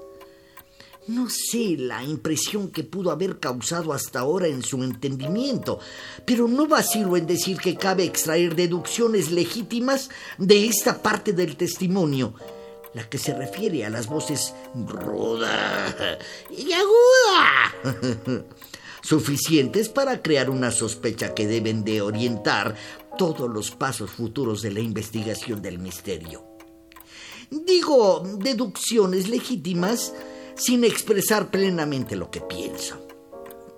No sé la impresión que pudo haber causado hasta ahora en su entendimiento, pero no vacilo en decir que cabe extraer deducciones legítimas de esta parte del testimonio, la que se refiere a las voces ruda y aguda, suficientes para crear una sospecha que deben de orientar todos los pasos futuros de la investigación del misterio. Digo deducciones legítimas sin expresar plenamente lo que pienso.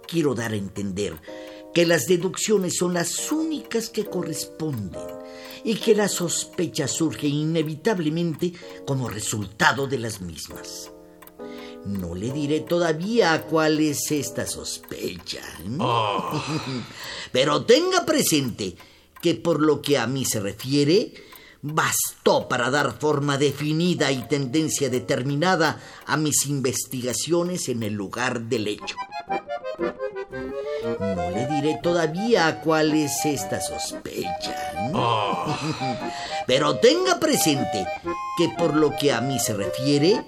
Quiero dar a entender que las deducciones son las únicas que corresponden y que la sospecha surge inevitablemente como resultado de las mismas. No le diré todavía cuál es esta sospecha. ¿eh? Oh. Pero tenga presente que por lo que a mí se refiere, bastó para dar forma definida y tendencia determinada a mis investigaciones en el lugar del hecho. No le diré todavía cuál es esta sospecha. ¿eh? Pero tenga presente que por lo que a mí se refiere,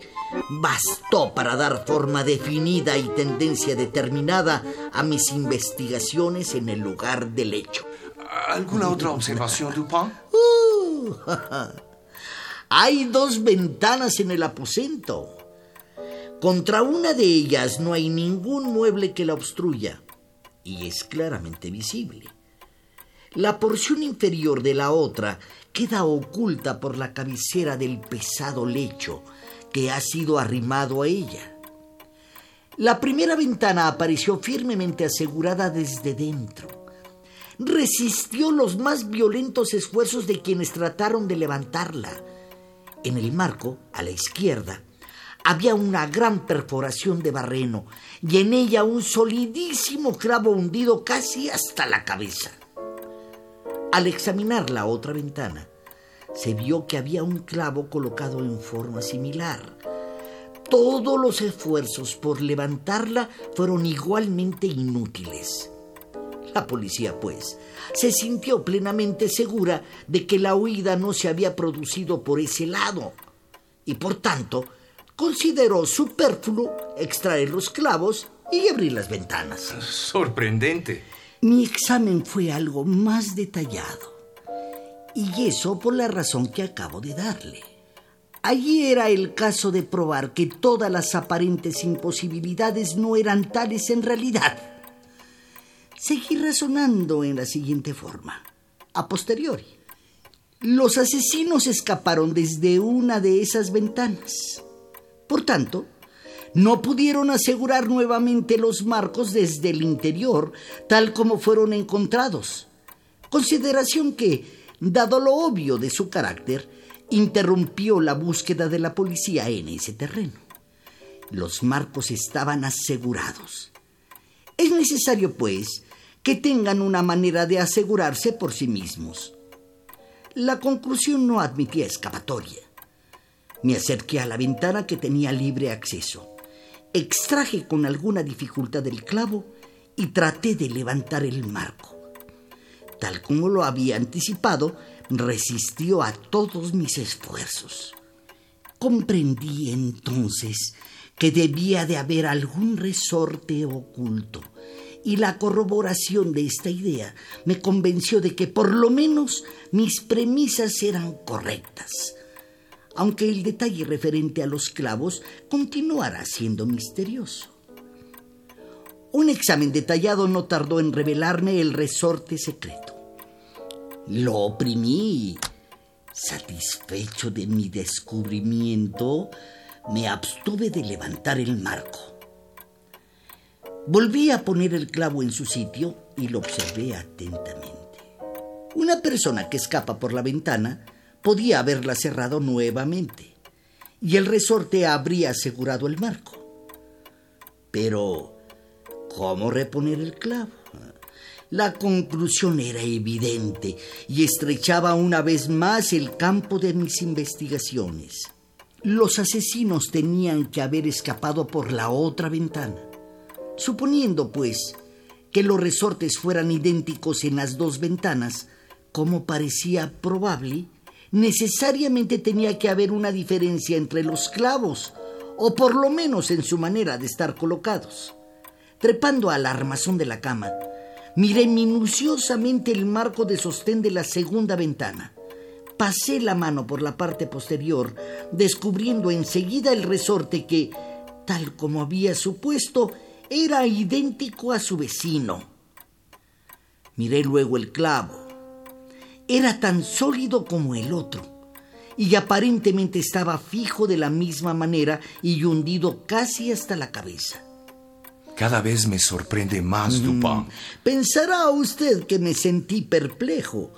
bastó para dar forma definida y tendencia determinada a mis investigaciones en el lugar del hecho. ¿Alguna otra observación, Dupont? Uh, hay dos ventanas en el aposento. Contra una de ellas no hay ningún mueble que la obstruya y es claramente visible. La porción inferior de la otra queda oculta por la cabecera del pesado lecho que ha sido arrimado a ella. La primera ventana apareció firmemente asegurada desde dentro. Resistió los más violentos esfuerzos de quienes trataron de levantarla. En el marco, a la izquierda, había una gran perforación de barreno y en ella un solidísimo clavo hundido casi hasta la cabeza. Al examinar la otra ventana, se vio que había un clavo colocado en forma similar. Todos los esfuerzos por levantarla fueron igualmente inútiles. La policía, pues, se sintió plenamente segura de que la huida no se había producido por ese lado y, por tanto, consideró superfluo extraer los clavos y abrir las ventanas. Sorprendente. Mi examen fue algo más detallado. Y eso por la razón que acabo de darle. Allí era el caso de probar que todas las aparentes imposibilidades no eran tales en realidad. Seguí razonando en la siguiente forma. A posteriori, los asesinos escaparon desde una de esas ventanas. Por tanto, no pudieron asegurar nuevamente los marcos desde el interior, tal como fueron encontrados. Consideración que, dado lo obvio de su carácter, interrumpió la búsqueda de la policía en ese terreno. Los marcos estaban asegurados. Es necesario, pues, que tengan una manera de asegurarse por sí mismos. La conclusión no admitía escapatoria. Me acerqué a la ventana que tenía libre acceso. Extraje con alguna dificultad el clavo y traté de levantar el marco. Tal como lo había anticipado, resistió a todos mis esfuerzos. Comprendí entonces que debía de haber algún resorte oculto y la corroboración de esta idea me convenció de que por lo menos mis premisas eran correctas, aunque el detalle referente a los clavos continuara siendo misterioso. Un examen detallado no tardó en revelarme el resorte secreto. Lo oprimí. Satisfecho de mi descubrimiento, me abstuve de levantar el marco. Volví a poner el clavo en su sitio y lo observé atentamente. Una persona que escapa por la ventana podía haberla cerrado nuevamente y el resorte habría asegurado el marco. Pero, ¿cómo reponer el clavo? La conclusión era evidente y estrechaba una vez más el campo de mis investigaciones. Los asesinos tenían que haber escapado por la otra ventana. Suponiendo, pues, que los resortes fueran idénticos en las dos ventanas, como parecía probable, necesariamente tenía que haber una diferencia entre los clavos, o por lo menos en su manera de estar colocados. Trepando al armazón de la cama, miré minuciosamente el marco de sostén de la segunda ventana. Pasé la mano por la parte posterior, descubriendo enseguida el resorte que, tal como había supuesto, era idéntico a su vecino. Miré luego el clavo. Era tan sólido como el otro y aparentemente estaba fijo de la misma manera y hundido casi hasta la cabeza. Cada vez me sorprende más, mm. Dupin. Pensará usted que me sentí perplejo,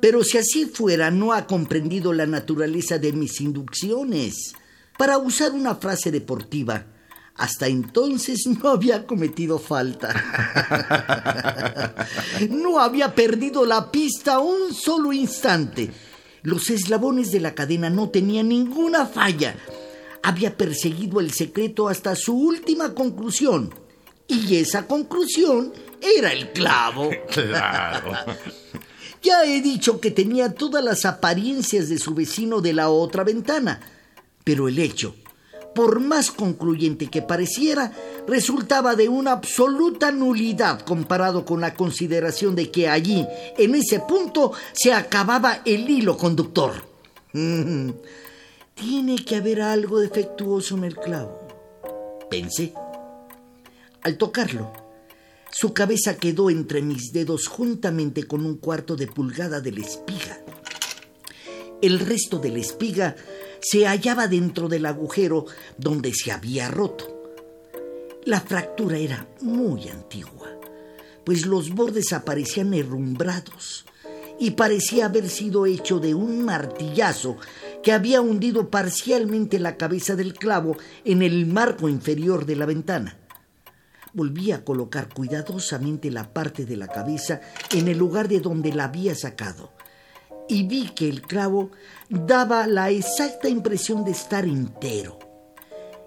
pero si así fuera, no ha comprendido la naturaleza de mis inducciones. Para usar una frase deportiva, hasta entonces no había cometido falta. no había perdido la pista un solo instante. Los eslabones de la cadena no tenían ninguna falla. Había perseguido el secreto hasta su última conclusión. Y esa conclusión era el clavo. Claro. ya he dicho que tenía todas las apariencias de su vecino de la otra ventana, pero el hecho, por más concluyente que pareciera, resultaba de una absoluta nulidad comparado con la consideración de que allí, en ese punto, se acababa el hilo conductor. Tiene que haber algo defectuoso en el clavo. Pensé. Al tocarlo, su cabeza quedó entre mis dedos juntamente con un cuarto de pulgada de la espiga. El resto de la espiga se hallaba dentro del agujero donde se había roto. La fractura era muy antigua, pues los bordes aparecían herrumbrados y parecía haber sido hecho de un martillazo que había hundido parcialmente la cabeza del clavo en el marco inferior de la ventana. Volví a colocar cuidadosamente la parte de la cabeza en el lugar de donde la había sacado y vi que el clavo daba la exacta impresión de estar entero.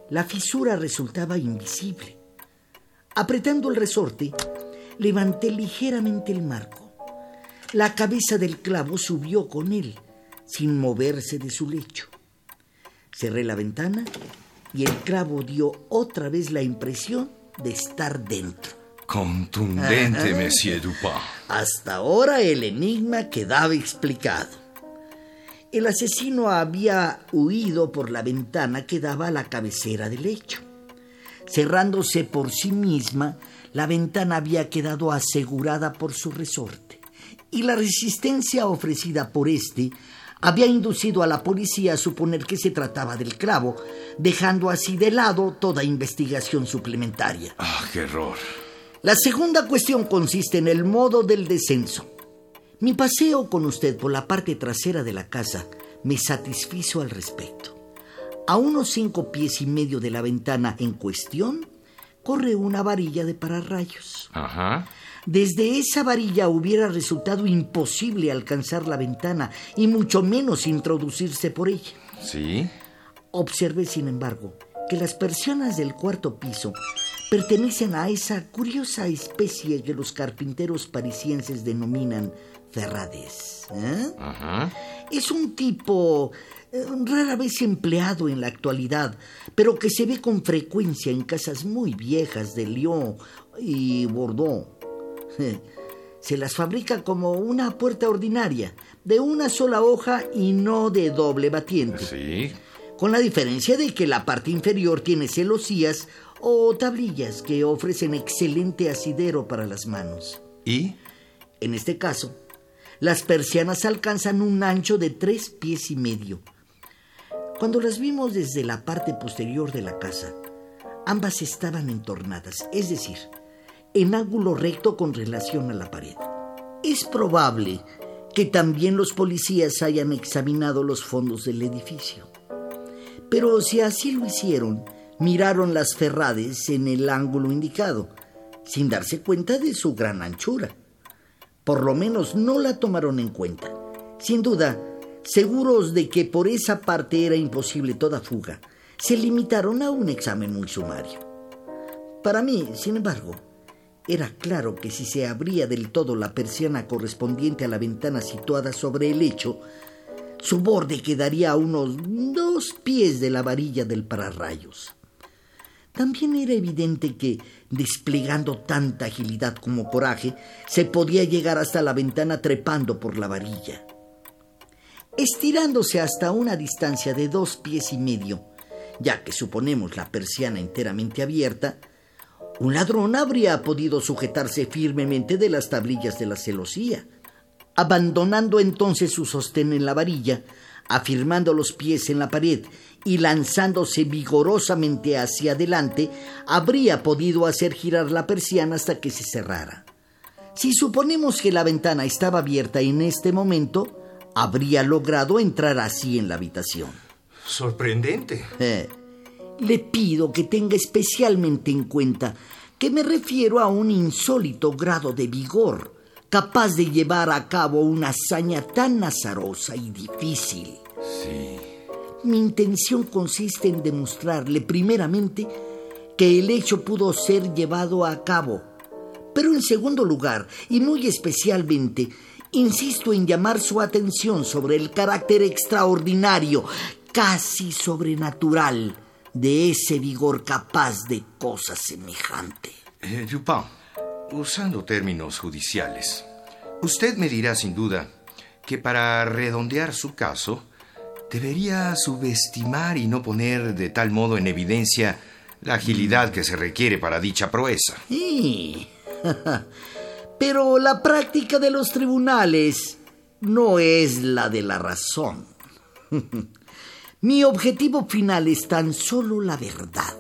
La fisura resultaba invisible. Apretando el resorte, levanté ligeramente el marco. La cabeza del clavo subió con él, sin moverse de su lecho. Cerré la ventana y el clavo dio otra vez la impresión de estar dentro. Contundente, Monsieur Dupin. Hasta ahora el enigma quedaba explicado. El asesino había huido por la ventana que daba a la cabecera del lecho. Cerrándose por sí misma, la ventana había quedado asegurada por su resorte, y la resistencia ofrecida por éste había inducido a la policía a suponer que se trataba del clavo, dejando así de lado toda investigación suplementaria. ¡Ah, qué error! La segunda cuestión consiste en el modo del descenso. Mi paseo con usted por la parte trasera de la casa me satisfizo al respecto. A unos cinco pies y medio de la ventana en cuestión corre una varilla de pararrayos. Ajá. Desde esa varilla hubiera resultado imposible alcanzar la ventana y mucho menos introducirse por ella. Sí. Observé, sin embargo, que las persianas del cuarto piso pertenecen a esa curiosa especie que los carpinteros parisienses denominan ferrades. ¿eh? Ajá. Es un tipo eh, rara vez empleado en la actualidad, pero que se ve con frecuencia en casas muy viejas de Lyon y Bordeaux. Se las fabrica como una puerta ordinaria, de una sola hoja y no de doble batiente. Sí. con la diferencia de que la parte inferior tiene celosías o tablillas que ofrecen excelente asidero para las manos. ¿Y? En este caso, las persianas alcanzan un ancho de tres pies y medio. Cuando las vimos desde la parte posterior de la casa, ambas estaban entornadas, es decir, en ángulo recto con relación a la pared. Es probable que también los policías hayan examinado los fondos del edificio. Pero si así lo hicieron, miraron las ferrades en el ángulo indicado, sin darse cuenta de su gran anchura. Por lo menos no la tomaron en cuenta. Sin duda, seguros de que por esa parte era imposible toda fuga, se limitaron a un examen muy sumario. Para mí, sin embargo, era claro que si se abría del todo la persiana correspondiente a la ventana situada sobre el lecho, su borde quedaría a unos dos pies de la varilla del pararrayos. También era evidente que, desplegando tanta agilidad como coraje, se podía llegar hasta la ventana trepando por la varilla. Estirándose hasta una distancia de dos pies y medio, ya que suponemos la persiana enteramente abierta, un ladrón habría podido sujetarse firmemente de las tablillas de la celosía. Abandonando entonces su sostén en la varilla, afirmando los pies en la pared y lanzándose vigorosamente hacia adelante, habría podido hacer girar la persiana hasta que se cerrara. Si suponemos que la ventana estaba abierta en este momento, habría logrado entrar así en la habitación. Sorprendente. Eh, le pido que tenga especialmente en cuenta que me refiero a un insólito grado de vigor, capaz de llevar a cabo una hazaña tan azarosa y difícil. Sí. Mi intención consiste en demostrarle primeramente que el hecho pudo ser llevado a cabo, pero en segundo lugar, y muy especialmente, insisto en llamar su atención sobre el carácter extraordinario, casi sobrenatural, de ese vigor capaz de cosa semejante. Eh, usando términos judiciales, usted me dirá sin duda que para redondear su caso, debería subestimar y no poner de tal modo en evidencia la agilidad que se requiere para dicha proeza. Sí. Pero la práctica de los tribunales no es la de la razón. Mi objetivo final es tan solo la verdad.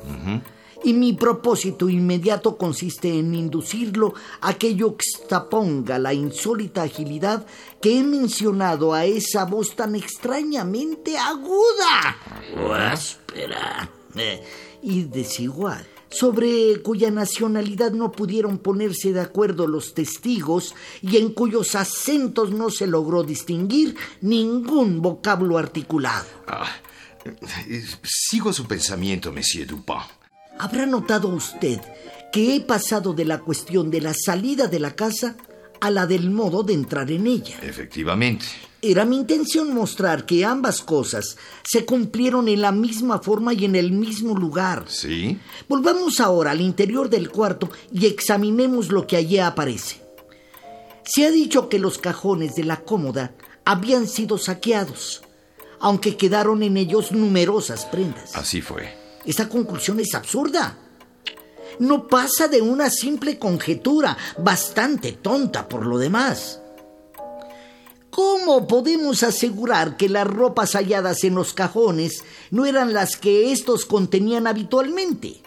Y mi propósito inmediato consiste en inducirlo a que extaponga la insólita agilidad que he mencionado a esa voz tan extrañamente aguda, áspera eh, y desigual, sobre cuya nacionalidad no pudieron ponerse de acuerdo los testigos y en cuyos acentos no se logró distinguir ningún vocablo articulado. Ah, sigo su pensamiento, Monsieur Dupin. Habrá notado usted que he pasado de la cuestión de la salida de la casa a la del modo de entrar en ella. Efectivamente. Era mi intención mostrar que ambas cosas se cumplieron en la misma forma y en el mismo lugar. Sí. Volvamos ahora al interior del cuarto y examinemos lo que allí aparece. Se ha dicho que los cajones de la cómoda habían sido saqueados, aunque quedaron en ellos numerosas prendas. Así fue. Esta conclusión es absurda. No pasa de una simple conjetura, bastante tonta por lo demás. ¿Cómo podemos asegurar que las ropas halladas en los cajones no eran las que éstos contenían habitualmente?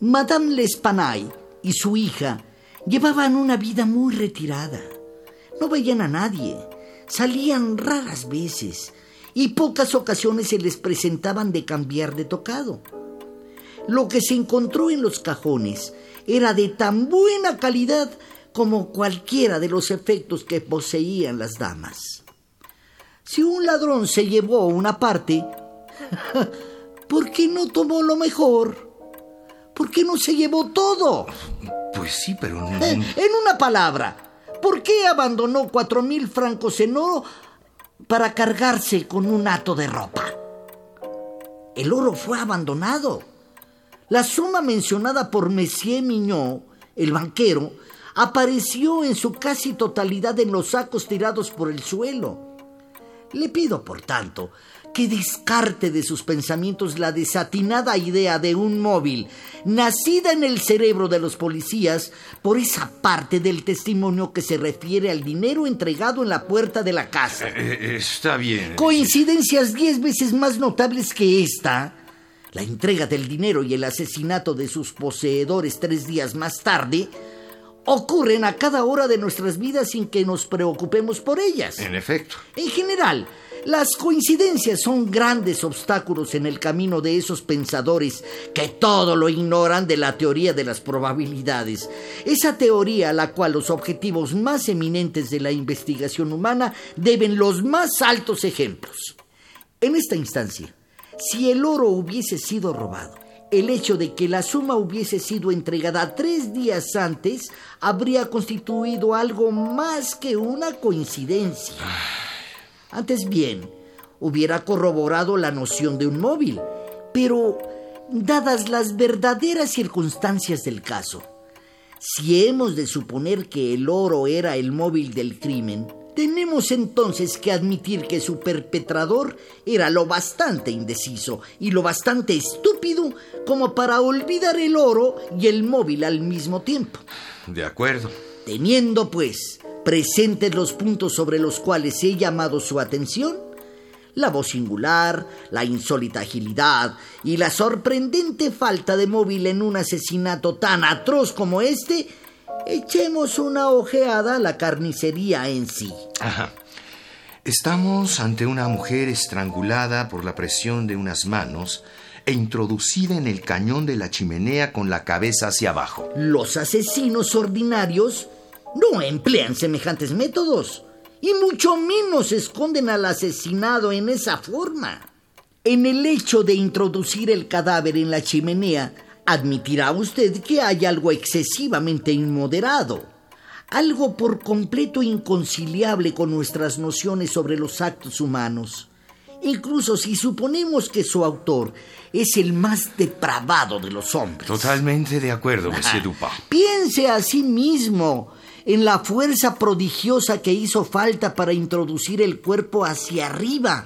Madame L'Espanaye y su hija llevaban una vida muy retirada. No veían a nadie, salían raras veces y pocas ocasiones se les presentaban de cambiar de tocado. Lo que se encontró en los cajones era de tan buena calidad como cualquiera de los efectos que poseían las damas. Si un ladrón se llevó una parte, ¿por qué no tomó lo mejor? ¿Por qué no se llevó todo? Pues sí, pero no... En una palabra, ¿por qué abandonó cuatro mil francos en oro para cargarse con un hato de ropa. El oro fue abandonado. La suma mencionada por Monsieur Mignot, el banquero, apareció en su casi totalidad en los sacos tirados por el suelo. Le pido, por tanto, que descarte de sus pensamientos la desatinada idea de un móvil, nacida en el cerebro de los policías por esa parte del testimonio que se refiere al dinero entregado en la puerta de la casa. Eh, eh, está bien. Coincidencias diez veces más notables que esta, la entrega del dinero y el asesinato de sus poseedores tres días más tarde, ocurren a cada hora de nuestras vidas sin que nos preocupemos por ellas. En efecto. En general, las coincidencias son grandes obstáculos en el camino de esos pensadores que todo lo ignoran de la teoría de las probabilidades. Esa teoría a la cual los objetivos más eminentes de la investigación humana deben los más altos ejemplos. En esta instancia, si el oro hubiese sido robado, el hecho de que la suma hubiese sido entregada tres días antes habría constituido algo más que una coincidencia. Antes bien, hubiera corroborado la noción de un móvil, pero dadas las verdaderas circunstancias del caso, si hemos de suponer que el oro era el móvil del crimen, tenemos entonces que admitir que su perpetrador era lo bastante indeciso y lo bastante estúpido como para olvidar el oro y el móvil al mismo tiempo. De acuerdo. Teniendo, pues, presentes los puntos sobre los cuales he llamado su atención, la voz singular, la insólita agilidad y la sorprendente falta de móvil en un asesinato tan atroz como este, echemos una ojeada a la carnicería en sí. Ajá. Estamos ante una mujer estrangulada por la presión de unas manos e introducida en el cañón de la chimenea con la cabeza hacia abajo. Los asesinos ordinarios no emplean semejantes métodos y mucho menos esconden al asesinado en esa forma. En el hecho de introducir el cadáver en la chimenea, admitirá usted que hay algo excesivamente inmoderado, algo por completo inconciliable con nuestras nociones sobre los actos humanos. Incluso si suponemos que su autor es el más depravado de los hombres. Totalmente de acuerdo, Monsieur Dupin. Piense a sí mismo en la fuerza prodigiosa que hizo falta para introducir el cuerpo hacia arriba,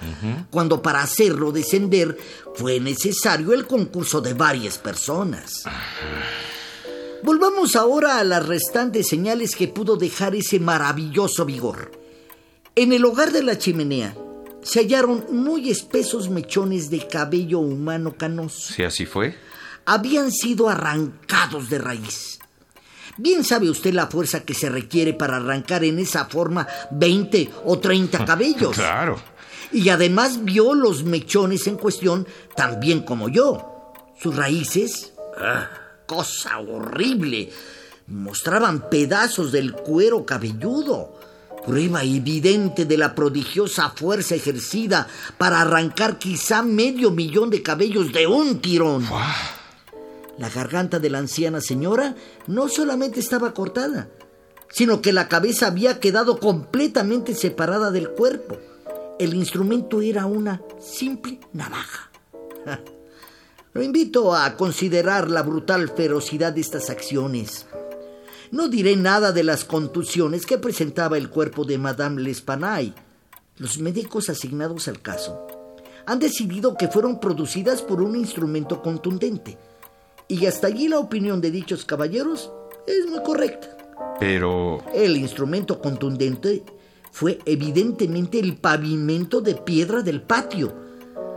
cuando para hacerlo descender fue necesario el concurso de varias personas. Volvamos ahora a las restantes señales que pudo dejar ese maravilloso vigor. En el hogar de la chimenea se hallaron muy espesos mechones de cabello humano canoso. Si así fue. Habían sido arrancados de raíz. Bien sabe usted la fuerza que se requiere para arrancar en esa forma 20 o 30 cabellos. Claro. Y además vio los mechones en cuestión tan bien como yo. Sus raíces, ah, cosa horrible, mostraban pedazos del cuero cabelludo, prueba evidente de la prodigiosa fuerza ejercida para arrancar quizá medio millón de cabellos de un tirón. La garganta de la anciana señora no solamente estaba cortada, sino que la cabeza había quedado completamente separada del cuerpo. El instrumento era una simple navaja. Lo invito a considerar la brutal ferocidad de estas acciones. No diré nada de las contusiones que presentaba el cuerpo de Madame L'Espanaye. Los médicos asignados al caso han decidido que fueron producidas por un instrumento contundente y hasta allí la opinión de dichos caballeros es muy correcta. Pero... El instrumento contundente fue evidentemente el pavimento de piedra del patio,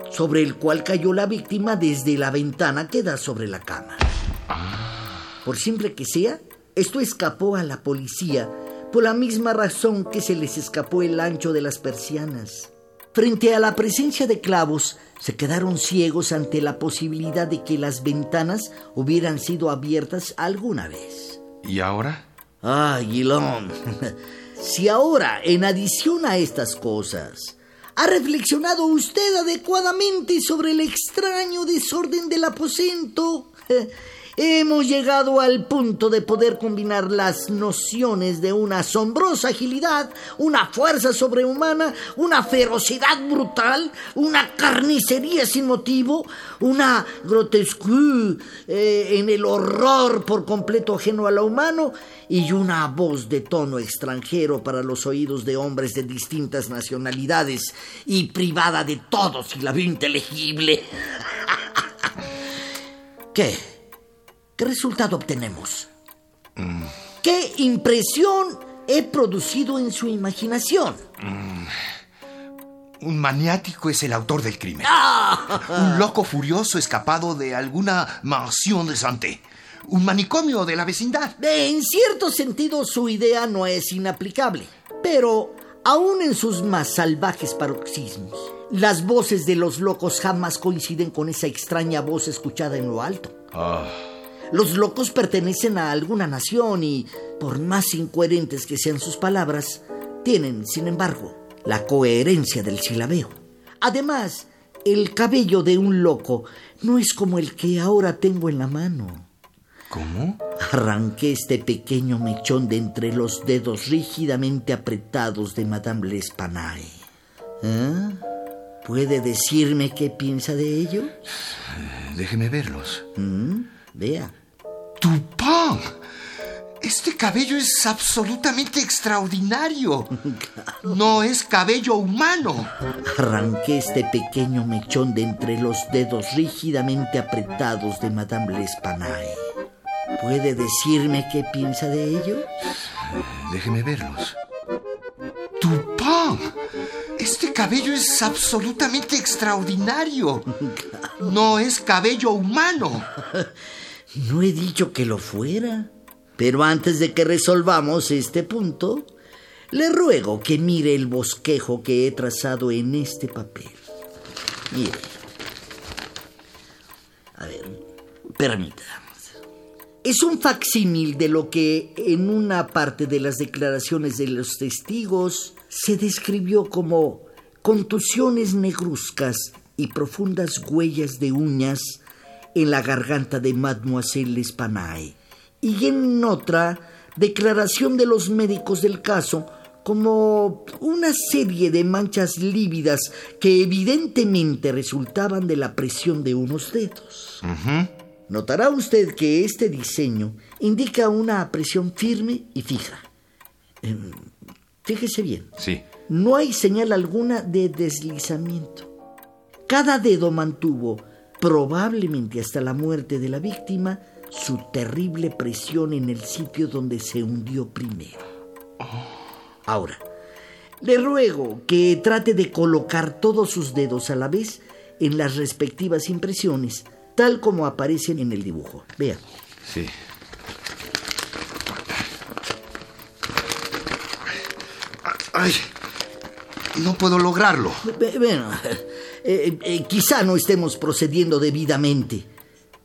sobre el cual cayó la víctima desde la ventana que da sobre la cama. Por simple que sea, esto escapó a la policía por la misma razón que se les escapó el ancho de las persianas. Frente a la presencia de clavos, se quedaron ciegos ante la posibilidad de que las ventanas hubieran sido abiertas alguna vez. ¿Y ahora? Ah, Guilón. si ahora, en adición a estas cosas, ha reflexionado usted adecuadamente sobre el extraño desorden del aposento Hemos llegado al punto de poder combinar las nociones de una asombrosa agilidad, una fuerza sobrehumana, una ferocidad brutal, una carnicería sin motivo, una grotesque eh, en el horror por completo ajeno a lo humano y una voz de tono extranjero para los oídos de hombres de distintas nacionalidades y privada de todo silabio inteligible. ¿Qué? ¿Qué resultado obtenemos? ¿Qué impresión he producido en su imaginación? Un maniático es el autor del crimen. ¡Ah! Un loco furioso escapado de alguna mansión de santé. Un manicomio de la vecindad. En cierto sentido, su idea no es inaplicable. Pero, aún en sus más salvajes paroxismos, las voces de los locos jamás coinciden con esa extraña voz escuchada en lo alto. Ah. Los locos pertenecen a alguna nación y, por más incoherentes que sean sus palabras, tienen, sin embargo, la coherencia del silabeo. Además, el cabello de un loco no es como el que ahora tengo en la mano. ¿Cómo? Arranqué este pequeño mechón de entre los dedos rígidamente apretados de Madame L'Espanaye. ¿Eh? ¿Puede decirme qué piensa de ello? Déjeme verlos. ¿Mm? Vea. ¡Tupán! Este cabello es absolutamente extraordinario. No es cabello humano. Arranqué este pequeño mechón de entre los dedos rígidamente apretados de Madame L'Espanaye. ¿Puede decirme qué piensa de ello? Déjeme verlos. ¡Tupán! Este cabello es absolutamente extraordinario. No es cabello humano. No he dicho que lo fuera. Pero antes de que resolvamos este punto, le ruego que mire el bosquejo que he trazado en este papel. Mire. A ver, permítame. Es un facsímil de lo que en una parte de las declaraciones de los testigos se describió como contusiones negruzcas y profundas huellas de uñas en la garganta de Mademoiselle L'Espanaye y en otra declaración de los médicos del caso como una serie de manchas lívidas que evidentemente resultaban de la presión de unos dedos. Notará usted que este diseño indica una presión firme y fija. Em, fíjese bien. Sí. No hay señal alguna de deslizamiento. Cada dedo mantuvo probablemente hasta la muerte de la víctima, su terrible presión en el sitio donde se hundió primero. Ahora, le ruego que trate de colocar todos sus dedos a la vez en las respectivas impresiones, tal como aparecen en el dibujo. Vea. Sí. Ay, no puedo lograrlo. Bueno, eh, eh, quizá no estemos procediendo debidamente.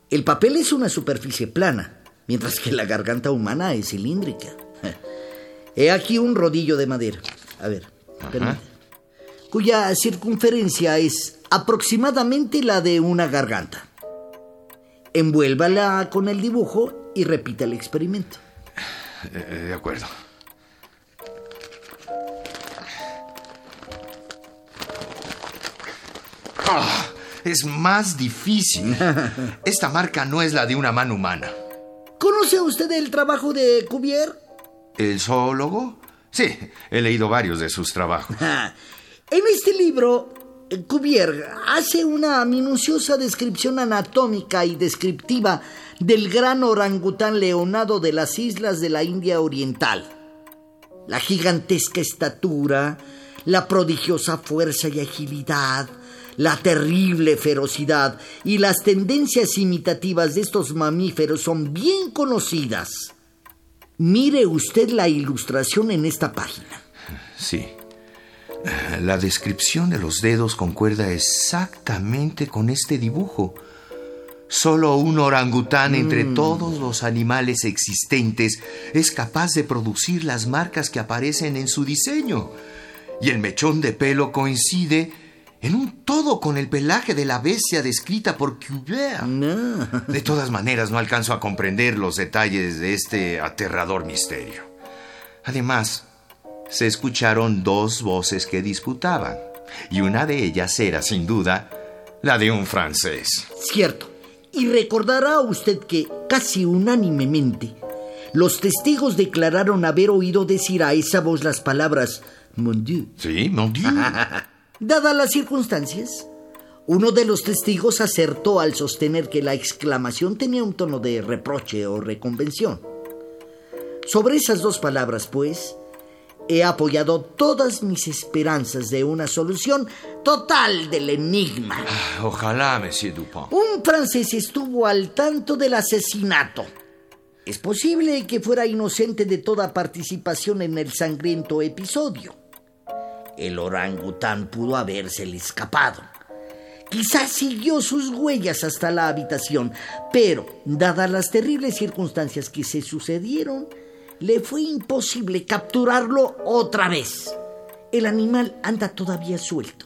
El papel es una superficie plana, mientras que la garganta humana es cilíndrica. He aquí un rodillo de madera. A ver, cuya circunferencia es aproximadamente la de una garganta. Envuélvala con el dibujo y repita el experimento. Eh, de acuerdo. Ah, es más difícil. Esta marca no es la de una mano humana. ¿Conoce usted el trabajo de Cuvier? ¿El zoólogo? Sí, he leído varios de sus trabajos. en este libro, Cuvier hace una minuciosa descripción anatómica y descriptiva del gran orangután leonado de las islas de la India Oriental. La gigantesca estatura, la prodigiosa fuerza y agilidad, la terrible ferocidad y las tendencias imitativas de estos mamíferos son bien conocidas. Mire usted la ilustración en esta página. Sí. La descripción de los dedos concuerda exactamente con este dibujo. Solo un orangután entre Mm. todos los animales existentes es capaz de producir las marcas que aparecen en su diseño. Y el mechón de pelo coincide en un todo con el pelaje de la bestia descrita por Cuvier. No. De todas maneras, no alcanzo a comprender los detalles de este aterrador misterio. Además, se escucharon dos voces que disputaban, y una de ellas era, sin duda, la de un francés. Cierto. Y recordará usted que, casi unánimemente, los testigos declararon haber oído decir a esa voz las palabras Mon Dieu. Sí, mon Dieu. Dadas las circunstancias, uno de los testigos acertó al sostener que la exclamación tenía un tono de reproche o reconvención. Sobre esas dos palabras, pues, he apoyado todas mis esperanzas de una solución total del enigma. Ah, Ojalá, Monsieur Dupont. Un francés estuvo al tanto del asesinato. Es posible que fuera inocente de toda participación en el sangriento episodio. El orangután pudo habérsele escapado. Quizás siguió sus huellas hasta la habitación, pero, dadas las terribles circunstancias que se sucedieron, le fue imposible capturarlo otra vez. El animal anda todavía suelto.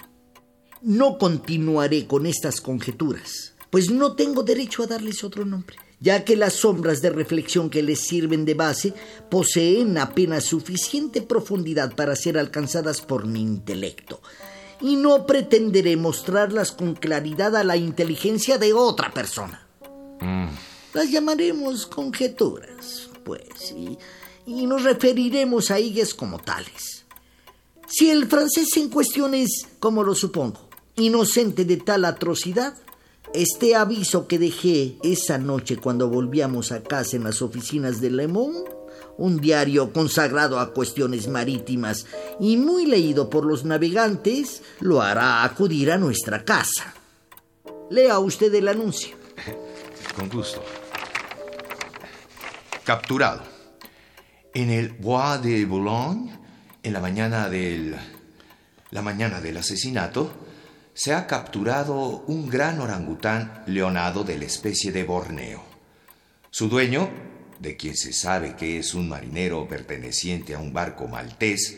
No continuaré con estas conjeturas, pues no tengo derecho a darles otro nombre, ya que las sombras de reflexión que les sirven de base poseen apenas suficiente profundidad para ser alcanzadas por mi intelecto, y no pretenderé mostrarlas con claridad a la inteligencia de otra persona. Las llamaremos conjeturas, pues, y, y nos referiremos a ellas como tales. Si el francés en cuestión es, como lo supongo, inocente de tal atrocidad, este aviso que dejé esa noche cuando volvíamos a casa en las oficinas de Le Monde, un diario consagrado a cuestiones marítimas y muy leído por los navegantes, lo hará acudir a nuestra casa. Lea usted el anuncio. Con gusto. Capturado. En el Bois de Boulogne, en la mañana del. la mañana del asesinato, se ha capturado un gran orangután leonado de la especie de Borneo. Su dueño, de quien se sabe que es un marinero perteneciente a un barco maltés,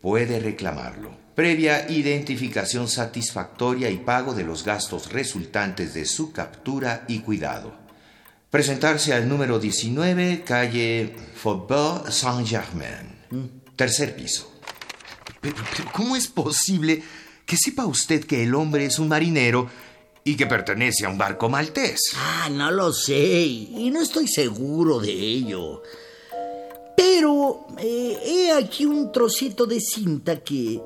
puede reclamarlo, previa identificación satisfactoria y pago de los gastos resultantes de su captura y cuidado. Presentarse al número 19, calle Faubourg Saint-Germain, tercer piso. Pero, pero, ¿cómo es posible que sepa usted que el hombre es un marinero y que pertenece a un barco maltés? Ah, no lo sé, y no estoy seguro de ello. Pero eh, he aquí un trocito de cinta que,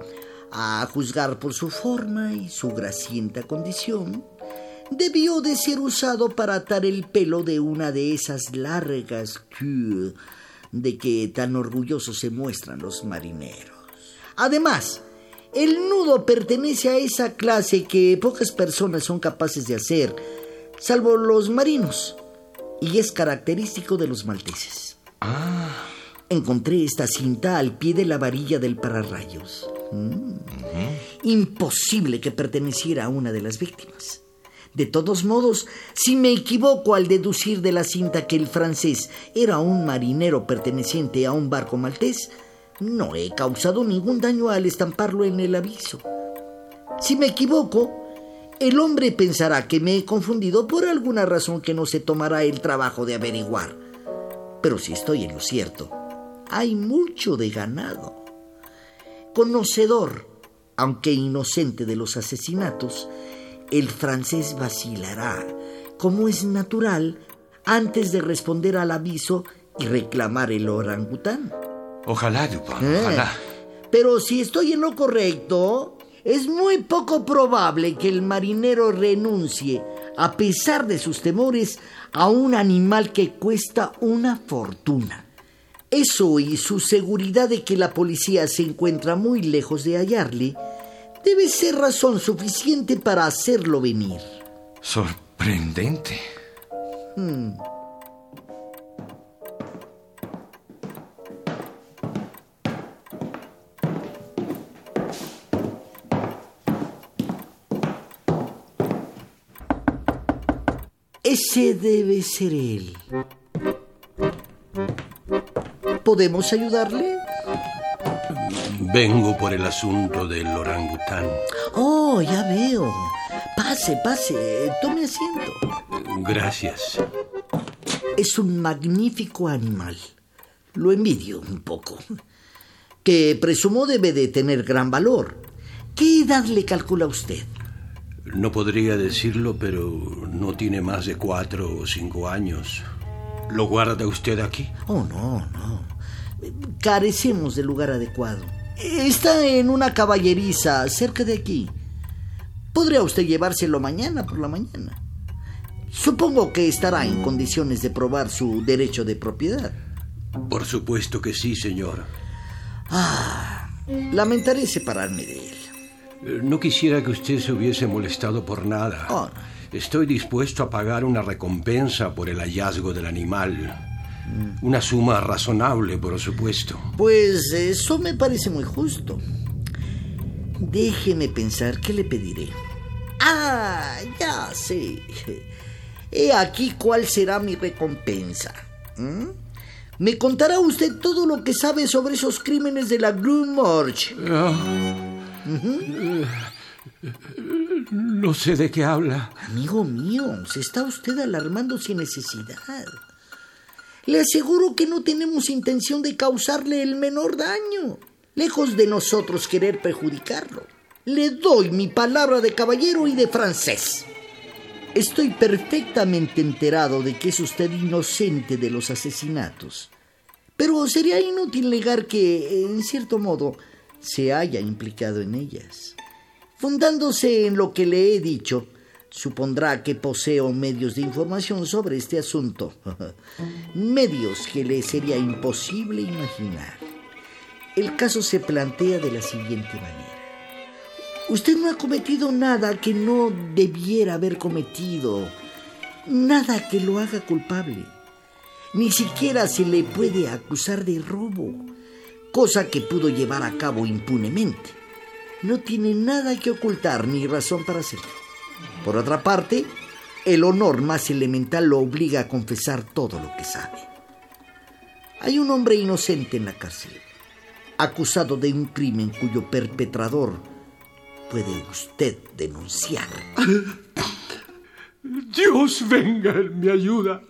a juzgar por su forma y su gracienta condición, debió de ser usado para atar el pelo de una de esas largas queues de que tan orgullosos se muestran los marineros. Además, el nudo pertenece a esa clase que pocas personas son capaces de hacer, salvo los marinos, y es característico de los malteses. Ah, Encontré esta cinta al pie de la varilla del pararrayos. Mm. Imposible que perteneciera a una de las víctimas. De todos modos, si me equivoco al deducir de la cinta que el francés era un marinero perteneciente a un barco maltés, no he causado ningún daño al estamparlo en el aviso. Si me equivoco, el hombre pensará que me he confundido por alguna razón que no se tomará el trabajo de averiguar. Pero si estoy en lo cierto, hay mucho de ganado. Conocedor, aunque inocente de los asesinatos, el francés vacilará, como es natural, antes de responder al aviso y reclamar el orangután. Ojalá, Dupont, Eh, ojalá. Pero si estoy en lo correcto, es muy poco probable que el marinero renuncie, a pesar de sus temores, a un animal que cuesta una fortuna. Eso y su seguridad de que la policía se encuentra muy lejos de hallarle, debe ser razón suficiente para hacerlo venir. Sorprendente. Ese debe ser él. ¿Podemos ayudarle? Vengo por el asunto del orangután. Oh, ya veo. Pase, pase. Tome asiento. Gracias. Es un magnífico animal. Lo envidio un poco. Que presumo debe de tener gran valor. ¿Qué edad le calcula usted? No podría decirlo, pero no tiene más de cuatro o cinco años. ¿Lo guarda usted aquí? Oh, no, no. Carecemos de lugar adecuado. Está en una caballeriza cerca de aquí. Podría usted llevárselo mañana por la mañana. Supongo que estará en condiciones de probar su derecho de propiedad. Por supuesto que sí, señor. Ah, lamentaré separarme de él. No quisiera que usted se hubiese molestado por nada. Oh, Estoy dispuesto a pagar una recompensa por el hallazgo del animal. Una suma razonable, por supuesto. Pues eso me parece muy justo. Déjeme pensar qué le pediré. Ah, ya sé. He aquí cuál será mi recompensa. ¿Mm? Me contará usted todo lo que sabe sobre esos crímenes de la No sé de qué habla. Amigo mío, se está usted alarmando sin necesidad. Le aseguro que no tenemos intención de causarle el menor daño, lejos de nosotros querer perjudicarlo. Le doy mi palabra de caballero y de francés. Estoy perfectamente enterado de que es usted inocente de los asesinatos, pero sería inútil negar que, en cierto modo, se haya implicado en ellas. Fundándose en lo que le he dicho, supondrá que poseo medios de información sobre este asunto. medios que le sería imposible imaginar. El caso se plantea de la siguiente manera. Usted no ha cometido nada que no debiera haber cometido, nada que lo haga culpable. Ni siquiera se le puede acusar de robo, cosa que pudo llevar a cabo impunemente. No tiene nada que ocultar ni razón para hacerlo. Por otra parte, el honor más elemental lo obliga a confesar todo lo que sabe. Hay un hombre inocente en la cárcel, acusado de un crimen cuyo perpetrador puede usted denunciar. Dios venga en mi ayuda.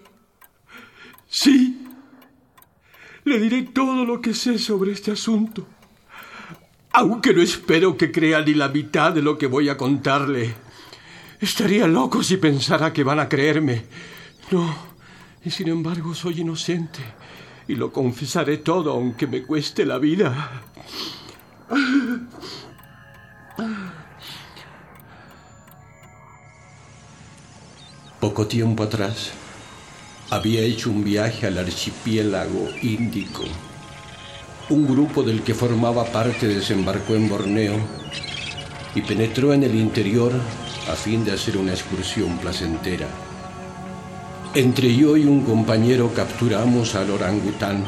Sí, le diré todo lo que sé sobre este asunto. Aunque no espero que crea ni la mitad de lo que voy a contarle. Estaría loco si pensara que van a creerme. No, y sin embargo soy inocente. Y lo confesaré todo aunque me cueste la vida. Poco tiempo atrás había hecho un viaje al archipiélago índico. Un grupo del que formaba parte desembarcó en Borneo y penetró en el interior a fin de hacer una excursión placentera. Entre yo y un compañero capturamos al orangután.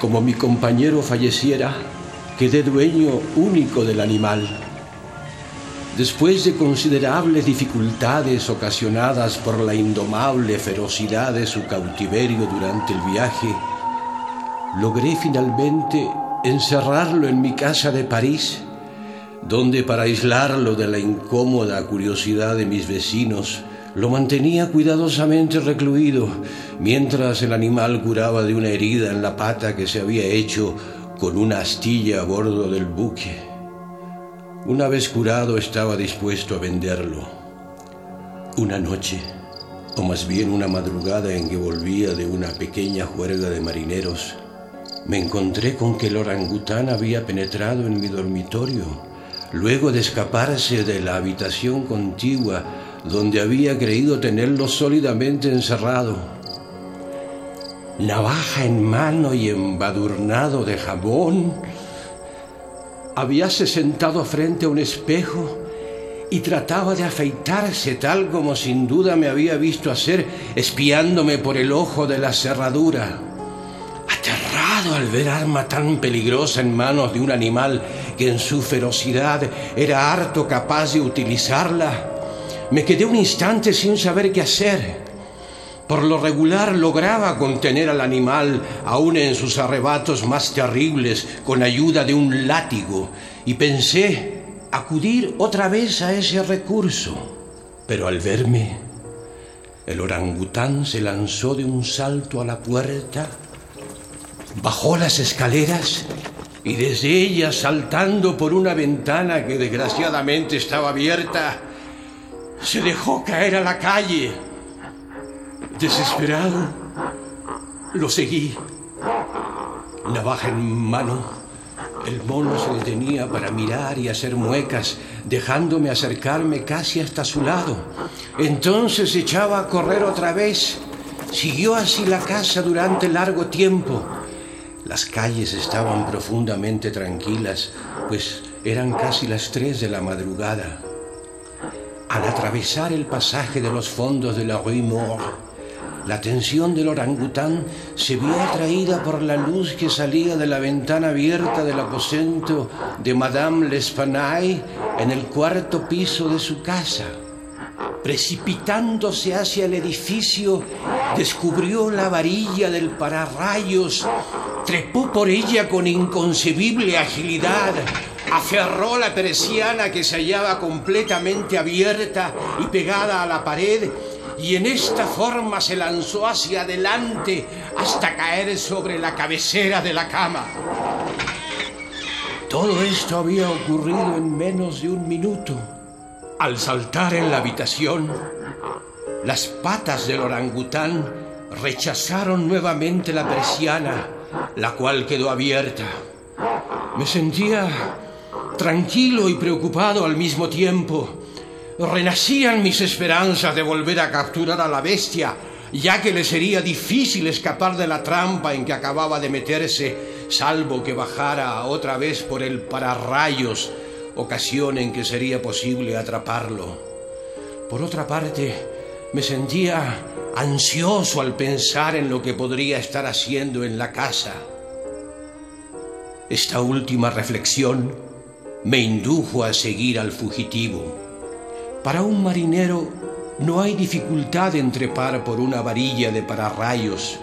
Como mi compañero falleciera, quedé dueño único del animal. Después de considerables dificultades ocasionadas por la indomable ferocidad de su cautiverio durante el viaje, logré finalmente encerrarlo en mi casa de París, donde para aislarlo de la incómoda curiosidad de mis vecinos, lo mantenía cuidadosamente recluido, mientras el animal curaba de una herida en la pata que se había hecho con una astilla a bordo del buque. Una vez curado estaba dispuesto a venderlo. Una noche, o más bien una madrugada en que volvía de una pequeña juerga de marineros, me encontré con que el orangután había penetrado en mi dormitorio, luego de escaparse de la habitación contigua donde había creído tenerlo sólidamente encerrado. Navaja en mano y embadurnado de jabón, habíase sentado frente a un espejo y trataba de afeitarse tal como sin duda me había visto hacer espiándome por el ojo de la cerradura. Aterrado al ver arma tan peligrosa en manos de un animal que en su ferocidad era harto capaz de utilizarla, me quedé un instante sin saber qué hacer. Por lo regular lograba contener al animal, aun en sus arrebatos más terribles, con ayuda de un látigo, y pensé acudir otra vez a ese recurso. Pero al verme, el orangután se lanzó de un salto a la puerta, bajó las escaleras y desde ella, saltando por una ventana que desgraciadamente estaba abierta, se dejó caer a la calle. Desesperado, lo seguí. Navaja en mano, el mono se detenía para mirar y hacer muecas, dejándome acercarme casi hasta su lado. Entonces echaba a correr otra vez. Siguió así la casa durante largo tiempo. Las calles estaban profundamente tranquilas, pues eran casi las tres de la madrugada. Al atravesar el pasaje de los fondos de la Rue Mort, la atención del orangután se vio atraída por la luz que salía de la ventana abierta del aposento de Madame L'Espanaye en el cuarto piso de su casa. Precipitándose hacia el edificio, descubrió la varilla del pararrayos, trepó por ella con inconcebible agilidad, aferró la persiana que se hallaba completamente abierta y pegada a la pared y en esta forma se lanzó hacia adelante hasta caer sobre la cabecera de la cama. Todo esto había ocurrido en menos de un minuto. Al saltar en la habitación, las patas del orangután rechazaron nuevamente la persiana, la cual quedó abierta. Me sentía tranquilo y preocupado al mismo tiempo. Renacían mis esperanzas de volver a capturar a la bestia, ya que le sería difícil escapar de la trampa en que acababa de meterse, salvo que bajara otra vez por el pararrayos ocasión en que sería posible atraparlo. Por otra parte, me sentía ansioso al pensar en lo que podría estar haciendo en la casa. Esta última reflexión me indujo a seguir al fugitivo. Para un marinero no hay dificultad en trepar por una varilla de pararrayos,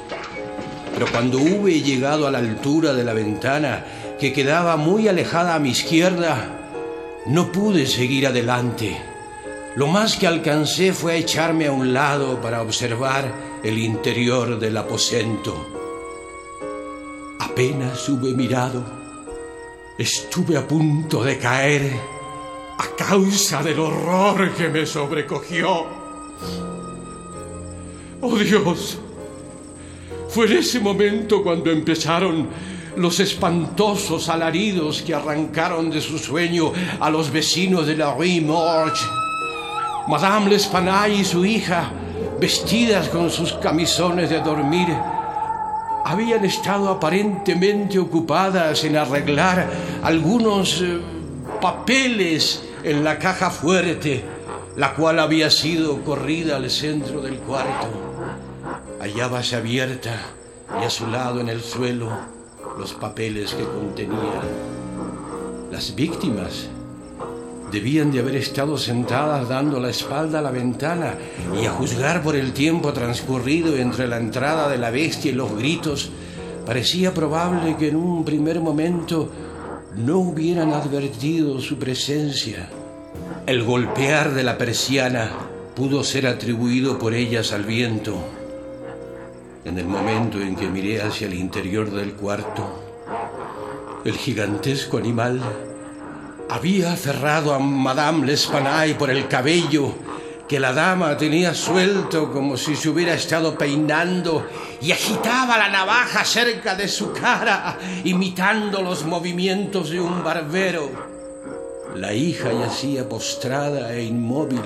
pero cuando hube llegado a la altura de la ventana, que quedaba muy alejada a mi izquierda, no pude seguir adelante. Lo más que alcancé fue echarme a un lado para observar el interior del aposento. Apenas hube mirado, estuve a punto de caer a causa del horror que me sobrecogió. Oh Dios, fue en ese momento cuando empezaron los espantosos alaridos que arrancaron de su sueño a los vecinos de la Rue Morgue. Madame L'Espanaye y su hija, vestidas con sus camisones de dormir, habían estado aparentemente ocupadas en arreglar algunos eh, papeles en la caja fuerte, la cual había sido corrida al centro del cuarto. Hallábase abierta y a su lado en el suelo los papeles que contenía. Las víctimas debían de haber estado sentadas dando la espalda a la ventana y a juzgar por el tiempo transcurrido entre la entrada de la bestia y los gritos, parecía probable que en un primer momento no hubieran advertido su presencia. El golpear de la persiana pudo ser atribuido por ellas al viento. En el momento en que miré hacia el interior del cuarto, el gigantesco animal había aferrado a Madame L'Espanaye por el cabello que la dama tenía suelto como si se hubiera estado peinando y agitaba la navaja cerca de su cara, imitando los movimientos de un barbero. La hija yacía postrada e inmóvil,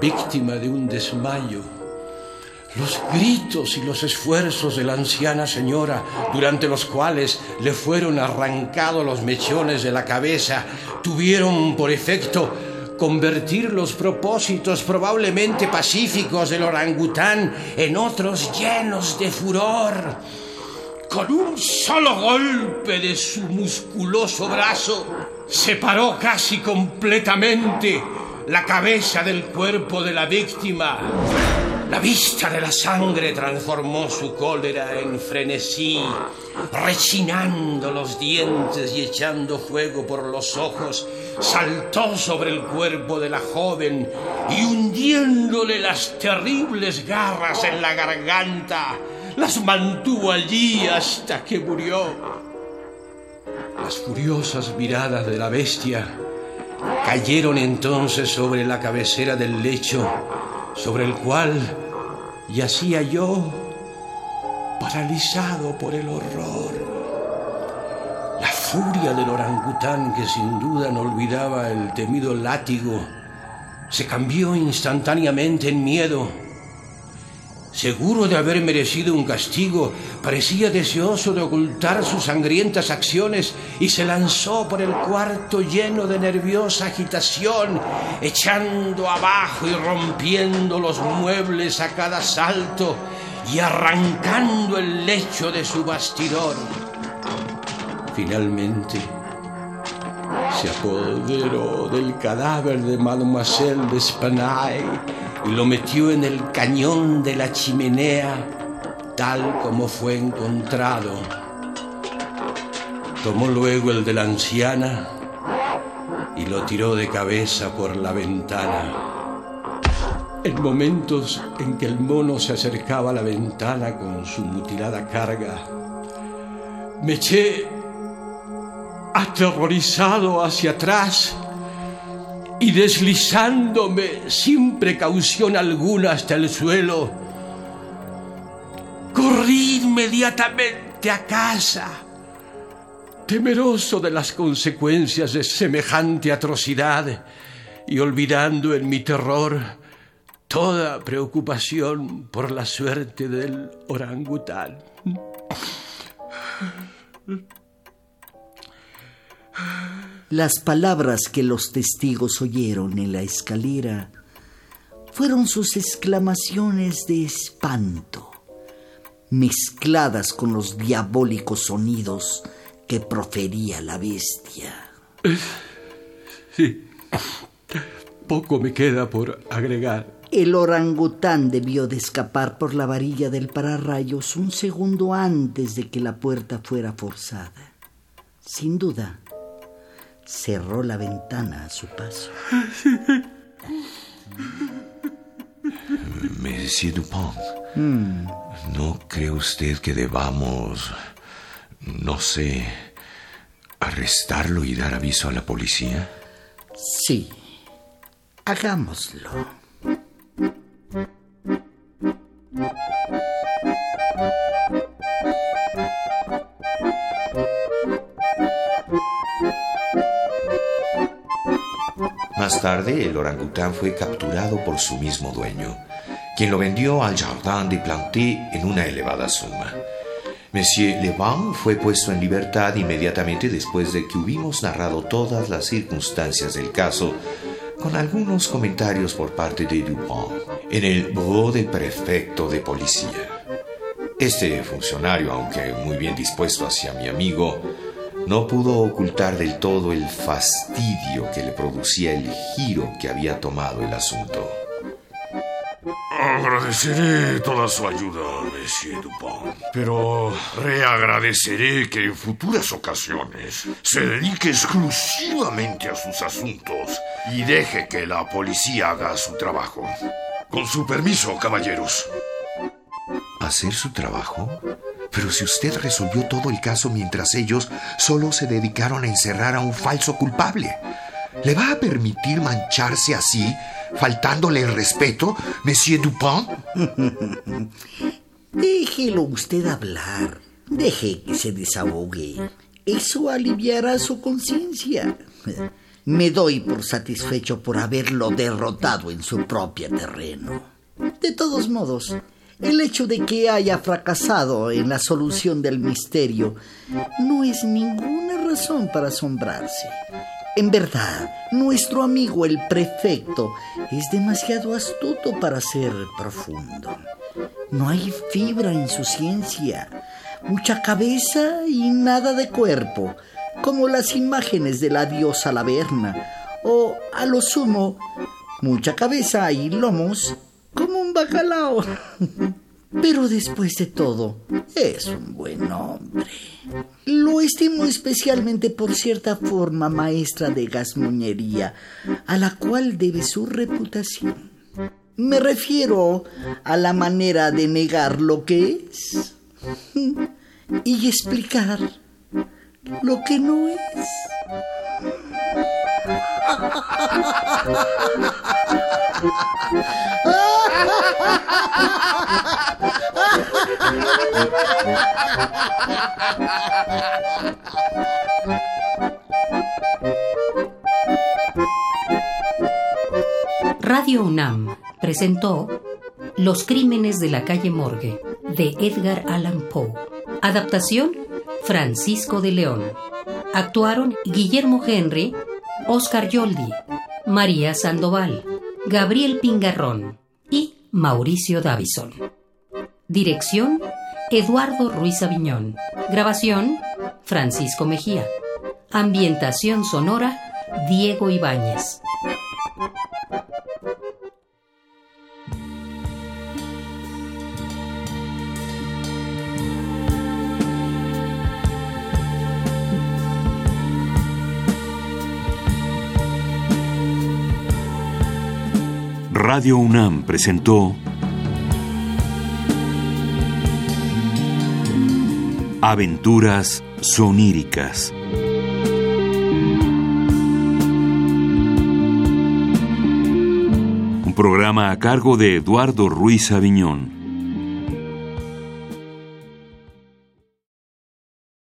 víctima de un desmayo. Los gritos y los esfuerzos de la anciana señora, durante los cuales le fueron arrancados los mechones de la cabeza, tuvieron por efecto convertir los propósitos probablemente pacíficos del orangután en otros llenos de furor. Con un solo golpe de su musculoso brazo, separó casi completamente la cabeza del cuerpo de la víctima La vista de la sangre transformó su cólera en frenesí, rechinando los dientes y echando fuego por los ojos, saltó sobre el cuerpo de la joven y hundiéndole las terribles garras en la garganta, las mantuvo allí hasta que murió. Las furiosas miradas de la bestia cayeron entonces sobre la cabecera del lecho sobre el cual yacía yo paralizado por el horror. La furia del orangután, que sin duda no olvidaba el temido látigo, se cambió instantáneamente en miedo Seguro de haber merecido un castigo, parecía deseoso de ocultar sus sangrientas acciones y se lanzó por el cuarto lleno de nerviosa agitación, echando abajo y rompiendo los muebles a cada salto y arrancando el lecho de su bastidor. Finalmente, se apoderó del cadáver de Mademoiselle Spanaille y lo metió en el cañón de la chimenea tal como fue encontrado. Tomó luego el de la anciana y lo tiró de cabeza por la ventana. En momentos en que el mono se acercaba a la ventana con su mutilada carga, me eché aterrorizado hacia atrás y deslizándome sin precaución alguna hasta el suelo, corrí inmediatamente a casa, temeroso de las consecuencias de semejante atrocidad y olvidando en mi terror toda preocupación por la suerte del orangután. Las palabras que los testigos oyeron en la escalera fueron sus exclamaciones de espanto, mezcladas con los diabólicos sonidos que profería la bestia. Sí, poco me queda por agregar. El orangután debió de escapar por la varilla del pararrayos un segundo antes de que la puerta fuera forzada. Sin duda, cerró la ventana a su paso. Monsieur Dupont, ¿no cree usted que debamos, no sé, arrestarlo y dar aviso a la policía? Sí, hagámoslo. Más tarde, el orangután fue capturado por su mismo dueño, quien lo vendió al Jardin de Planté en una elevada suma. Monsieur Levan fue puesto en libertad inmediatamente después de que hubimos narrado todas las circunstancias del caso, con algunos comentarios por parte de Dupont, en el bureau del prefecto de policía. Este funcionario, aunque muy bien dispuesto hacia mi amigo, no pudo ocultar del todo el fastidio que le producía el giro que había tomado el asunto. Agradeceré toda su ayuda, Monsieur Dupont, pero reagradeceré que en futuras ocasiones se dedique exclusivamente a sus asuntos y deje que la policía haga su trabajo. Con su permiso, caballeros. ¿Hacer su trabajo? Pero si usted resolvió todo el caso mientras ellos solo se dedicaron a encerrar a un falso culpable, ¿le va a permitir mancharse así, faltándole el respeto, Monsieur Dupont? Déjelo usted hablar. Deje que se desahogue. Eso aliviará su conciencia. Me doy por satisfecho por haberlo derrotado en su propio terreno. De todos modos, el hecho de que haya fracasado en la solución del misterio no es ninguna razón para asombrarse. En verdad, nuestro amigo el prefecto es demasiado astuto para ser profundo. No hay fibra en su ciencia, mucha cabeza y nada de cuerpo, como las imágenes de la diosa Laverna, o a lo sumo, mucha cabeza y lomos bacalao. Pero después de todo, es un buen hombre. Lo estimo especialmente por cierta forma maestra de gasmoñería, a la cual debe su reputación. Me refiero a la manera de negar lo que es y explicar lo que no es. Radio UNAM presentó Los crímenes de la calle Morgue de Edgar Allan Poe. Adaptación Francisco de León. Actuaron Guillermo Henry, Oscar Yoldi, María Sandoval, Gabriel Pingarrón y Mauricio Davison. Dirección Eduardo Ruiz Aviñón. Grabación Francisco Mejía. Ambientación sonora Diego Ibáñez. Radio UNAM presentó Aventuras soníricas. Un programa a cargo de Eduardo Ruiz Aviñón.